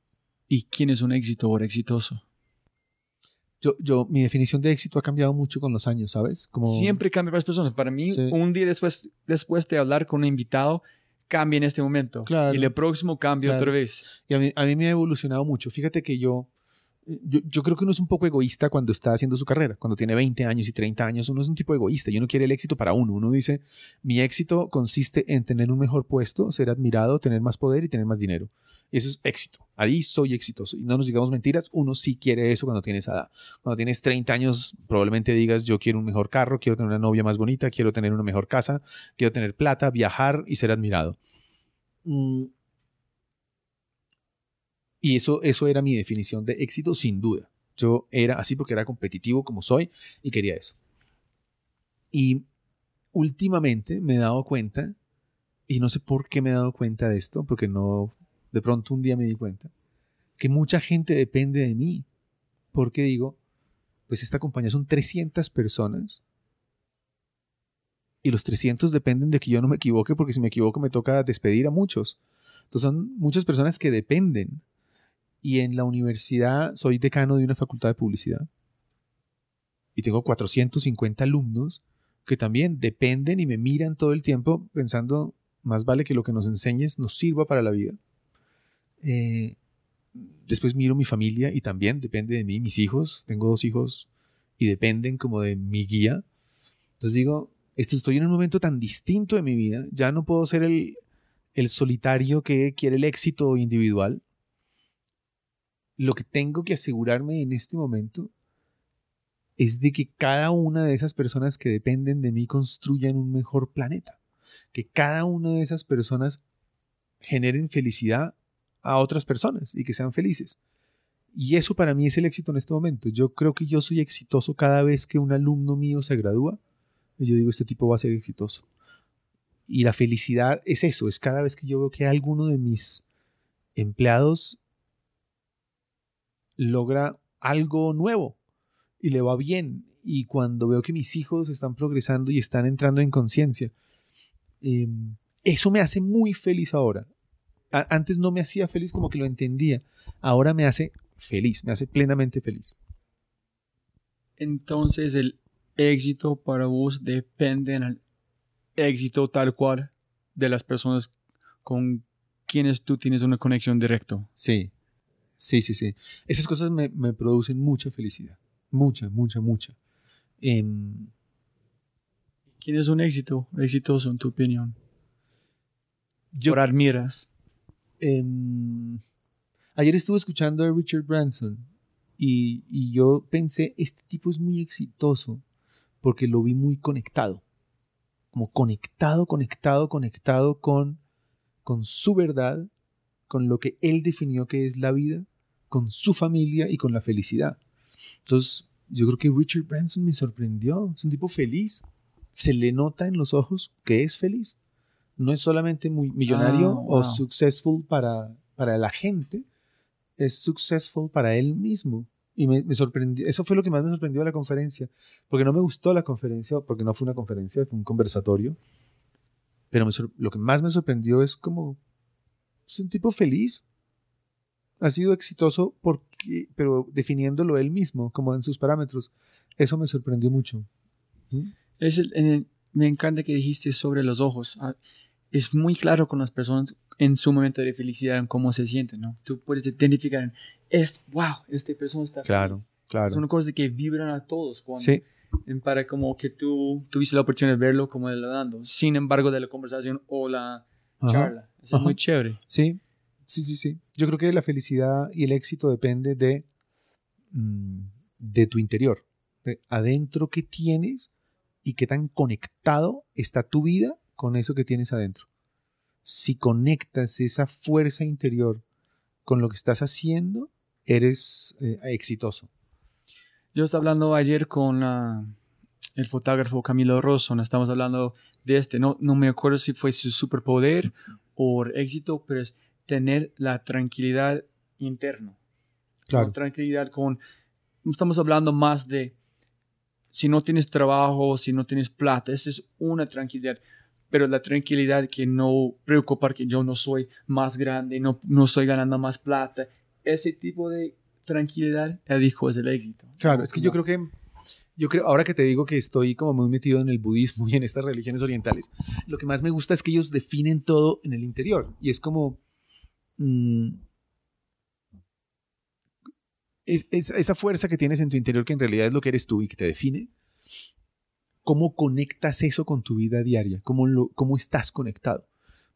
¿Y quién es un éxito o exitoso? Yo, yo, mi definición de éxito ha cambiado mucho con los años, ¿sabes? Como... Siempre cambia para las personas. Para mí, un día después, después de hablar con un invitado, cambia en este momento. Claro. Y el próximo cambia otra vez. Y a mí, a mí me ha evolucionado mucho. Fíjate que yo, yo, creo que uno es un poco egoísta cuando está haciendo su carrera. Cuando tiene 20 años y 30 años, uno es un tipo egoísta y uno quiere el éxito para uno. Uno dice, mi éxito consiste en tener un mejor puesto, ser admirado, tener más poder y tener más dinero. Eso es éxito. Ahí soy exitoso. Y no nos digamos mentiras, uno sí quiere eso cuando tienes edad. Cuando tienes 30 años, probablemente digas, yo quiero un mejor carro, quiero tener una novia más bonita, quiero tener una mejor casa, quiero tener plata, viajar y ser admirado. Mm, y eso, eso era mi definición de éxito, sin duda. Yo era así porque era competitivo como soy y quería eso. Y últimamente me he dado cuenta, y no sé por qué me he dado cuenta de esto, porque no, de pronto un día me di cuenta, que mucha gente depende de mí. Porque digo, pues esta compañía son 300 personas y los 300 dependen de que yo no me equivoque, porque si me equivoco me toca despedir a muchos. Entonces son muchas personas que dependen y en la universidad soy decano de una facultad de publicidad. Y tengo 450 alumnos que también dependen y me miran todo el tiempo pensando, más vale que lo que nos enseñes nos sirva para la vida. Eh, después miro mi familia y también depende de mí, mis hijos, tengo dos hijos y dependen como de mi guía. Entonces digo, este, estoy en un momento tan distinto de mi vida, ya no puedo ser el, el solitario que quiere el éxito individual, lo que tengo que asegurarme en este momento es de que cada una de esas personas que dependen de mí construyan un mejor planeta. Que cada una de esas personas generen felicidad a otras personas y que sean felices. Y eso para mí es el éxito en este momento. Yo creo que yo soy exitoso cada vez que un alumno mío se gradúa. Y yo digo, este tipo va a ser exitoso. Y la felicidad es eso, es cada vez que yo veo que alguno de mis empleados logra algo nuevo y le va bien y cuando veo que mis hijos están progresando y están entrando en conciencia. Em, eso me hace muy feliz ahora. antes no me hacía feliz como que lo entendía. Ahora me hace feliz, me hace plenamente feliz. Entonces el éxito para vos depende del éxito tal cual de las personas con quienes tú tienes una conexión directa. Sí, sí, sí, sí. Esas cosas me, producen mucha felicidad. Mucha, mucha, mucha. Em, ¿Quién es un éxito exitoso en tu opinión? Yo, Por admiras. Em, ayer estuve escuchando a Richard Branson y, y, yo pensé, este tipo es muy exitoso porque lo vi muy conectado. Como conectado, conectado, conectado con con su verdad, con lo que él definió que es la vida, con su familia y con la felicidad. Entonces, yo creo que Richard Branson me sorprendió. Es un tipo feliz. Se le nota en los ojos que es feliz. No es solamente muy millonario ah, o successful para, para la gente, es successful para él mismo. Y me, me, sorprendió, eso fue lo que más me sorprendió de la conferencia, porque no me gustó la conferencia, porque no fue una conferencia, fue un conversatorio. Pero lo que más me sorprendió es como es un tipo feliz. Ha sido exitoso porque, pero definiéndolo él mismo, como en sus parámetros. Eso me sorprendió mucho. ¿Mm? Es me encanta que dijiste sobre los ojos. Ah, es muy claro con las personas en su momento de felicidad, en cómo se sienten, ¿no? Tú puedes identificar, es, wow, esta persona está Claro, claro. Son cosas que vibran a todos cuando, sí para como que tú tuviste la oportunidad de verlo como él dando, sin embargo de la conversación o la charla. Es muy chévere. Sí, sí, sí, sí. Yo creo que la felicidad y el éxito depende de, mm, de tu interior, de adentro que tienes y qué tan conectado está tu vida con eso que tienes adentro. Si conectas esa fuerza interior con lo que estás haciendo, eres eh, exitoso. Yo estaba hablando ayer con ah, el fotógrafo Camilo Rosso, no estamos hablando de este, no, no me acuerdo si fue su superpoder o éxito, pero es tener la tranquilidad interna. Claro. La tranquilidad con, estamos hablando más de si no tienes trabajo, si no tienes plata, esa es una tranquilidad, pero la tranquilidad que no preocupa que yo no soy más grande, no, no estoy ganando más plata, ese tipo de tranquilidad, el dijo es el éxito. Claro, es que yo creo que, yo creo, ahora que te digo que estoy como muy metido en el budismo y en estas religiones orientales, lo que más me gusta es que ellos definen todo en el interior y es como... Mm, esa fuerza que tienes en tu interior, que en realidad es lo que eres tú y que te define, ¿cómo conectas eso con tu vida diaria? ¿Cómo, cómo estás conectado?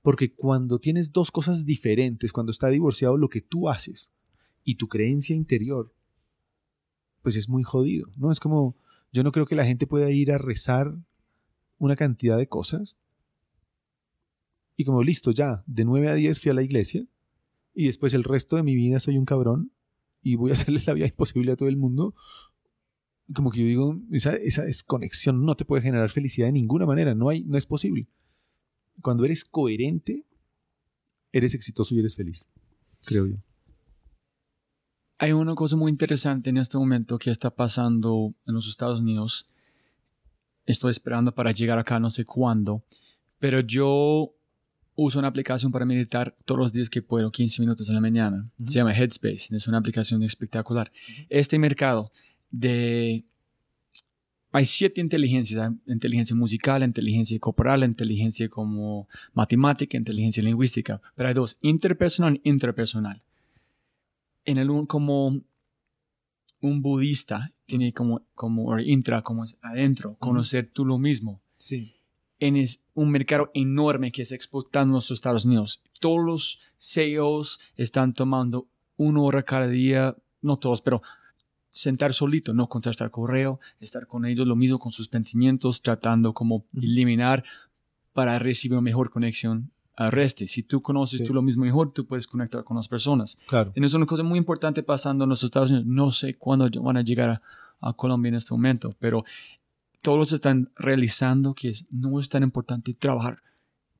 Porque cuando tienes dos cosas diferentes, cuando está divorciado lo que tú haces y tu creencia interior, pues es muy jodido, ¿no? Es como, yo no creo que la gente pueda ir a rezar una cantidad de cosas y como listo, ya, de 9 a 10 fui a la iglesia y después el resto de mi vida soy un cabrón y voy a hacerle la vida imposible a todo el mundo. Como que yo digo, esa, esa desconexión no te puede generar felicidad de ninguna manera, no, hay, no es posible. Cuando eres coherente, eres exitoso y eres feliz, creo yo. Hay una cosa muy interesante en este momento que está pasando en los Estados Unidos. Estoy esperando para llegar acá, no sé cuándo, pero yo uso una aplicación para meditar todos los días que puedo, 15 minutos en la mañana. Se llama Headspace, es una aplicación espectacular. Este mercado de... Hay siete inteligencias, inteligencia musical, inteligencia corporal, inteligencia como matemática, inteligencia lingüística, pero hay dos, interpersonal e intrapersonal en el como un budista tiene como, como intra, como adentro, conocer tú lo mismo. Sí. En un mercado enorme que se exportando a los Estados Unidos. Todos los CEOs están tomando una hora cada día, no todos, pero sentar solito, no contestar correo, estar con ellos, lo mismo con sus pensamientos, tratando como eliminar para recibir una mejor conexión reste. Si tú conoces tú lo mismo mejor, tú puedes conectar con las personas. Claro. Y es una cosa muy importante pasando en los Estados Unidos. No sé cuándo van a llegar a, Colombia en este momento, pero todos están realizando que no es tan importante trabajar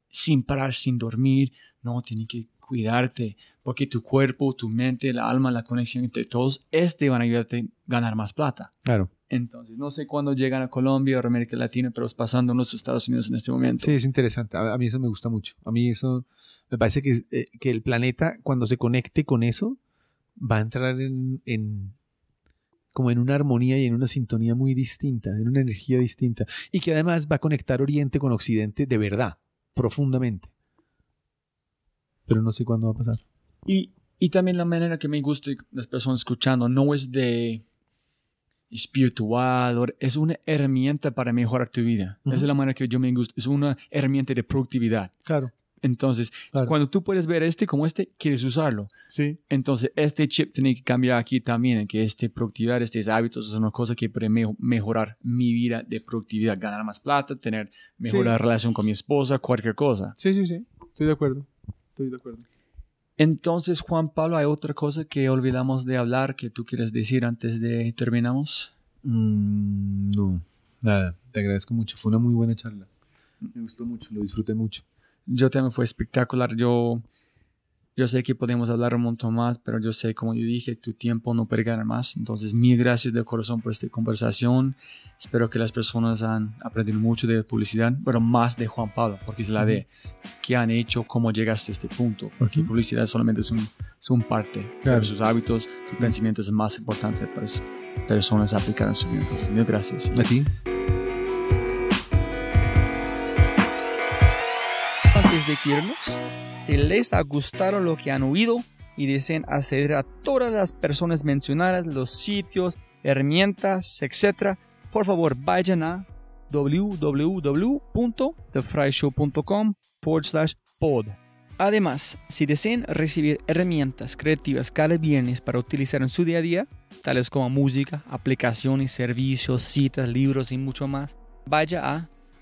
sin parar, sin dormir. No, tienes que cuidarte, porque tu cuerpo, tu mente, la alma, la conexión entre todos, este van a ayudarte a ganar más plata. Claro. Entonces, no sé cuándo llegan a Colombia o América Latina, pero es pasando en los Estados Unidos en este momento. Sí, es interesante. A, a mí eso me gusta mucho. A mí eso me parece que, eh, que el planeta, cuando se conecte con eso, va a entrar en, en como en una armonía y en una sintonía muy distinta, en una energía distinta. Y que además va a conectar Oriente con Occidente de verdad, profundamente. Pero no sé cuándo va a pasar. Y, y también la manera que me gusta las personas escuchando no es de espiritual, es una herramienta para mejorar tu vida. Esa es la manera que yo me gusta. Es una herramienta de productividad. Claro. Entonces, Claro. cuando tú puedes ver este como este, quieres usarlo. Sí. Entonces, este chip tiene que cambiar aquí también, en que este productividad, estos hábitos, es una cosa que puede me- mejorar mi vida de productividad, ganar más plata, tener mejor Sí. relación con mi esposa, cualquier cosa. Sí, sí, sí. Estoy de acuerdo. Estoy de acuerdo. Entonces, Juan Pablo, ¿hay otra cosa que olvidamos de hablar que tú quieres decir antes de terminamos? Mm, no, nada. Te agradezco mucho. Fue una muy buena charla. Me gustó mucho, lo disfruté mucho. Yo también fue espectacular. Yo, yo sé que podemos hablar un montón más, pero yo sé, como yo dije, tu tiempo no puede ganar más. Entonces, mil gracias de corazón por esta conversación. Espero que las personas han aprendido mucho de publicidad, pero más de Juan Pablo, porque es la de qué han hecho, cómo llegaste a este punto. Porque Ujú. publicidad solamente es un, es un parte, Claro. pero sus hábitos, sus pensamientos es más importante para las personas aplicar en su vida. Entonces, mil gracias. ¿A ti? Antes de que irnos, si les ha gustado lo que han oído y desean acceder a todas las personas mencionadas, los sitios, herramientas, etc., por favor vayan a www.thefryshow.com forward slash pod. Además, si desean recibir herramientas creativas cada viernes para utilizar en su día a día, tales como música, aplicaciones, servicios, citas, libros y mucho más, vaya a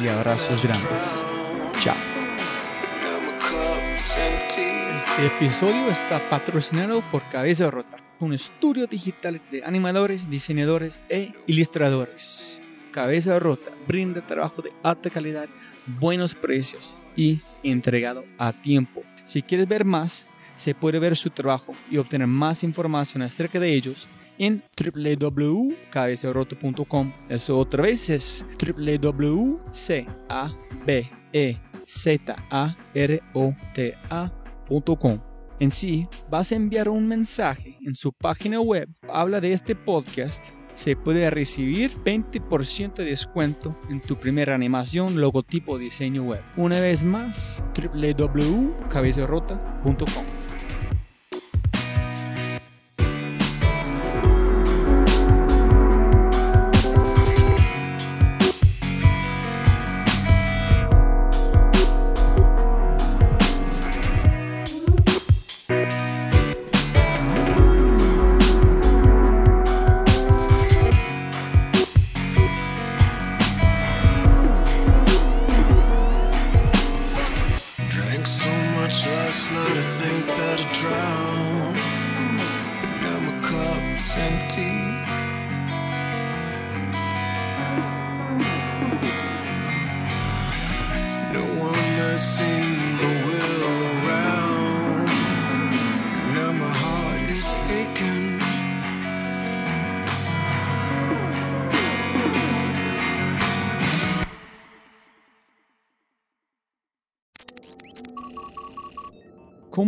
y abrazos grandes. Chao. Este episodio está patrocinado por Cabeza Rota, un estudio digital de animadores, diseñadores e ilustradores. Cabeza Rota brinda trabajo de alta calidad, buenos precios y entregado a tiempo. Si quieres ver más, se puede ver su trabajo y obtener más información acerca de ellos en www.cabezarota.com. Eso otra vez es www.cabezarota.com. En sí, vas a enviar un mensaje en su página web. Habla de este podcast. Se puede recibir 20% de descuento en tu primera animación, logotipo, diseño web. Una vez más, www.cabezarota.com.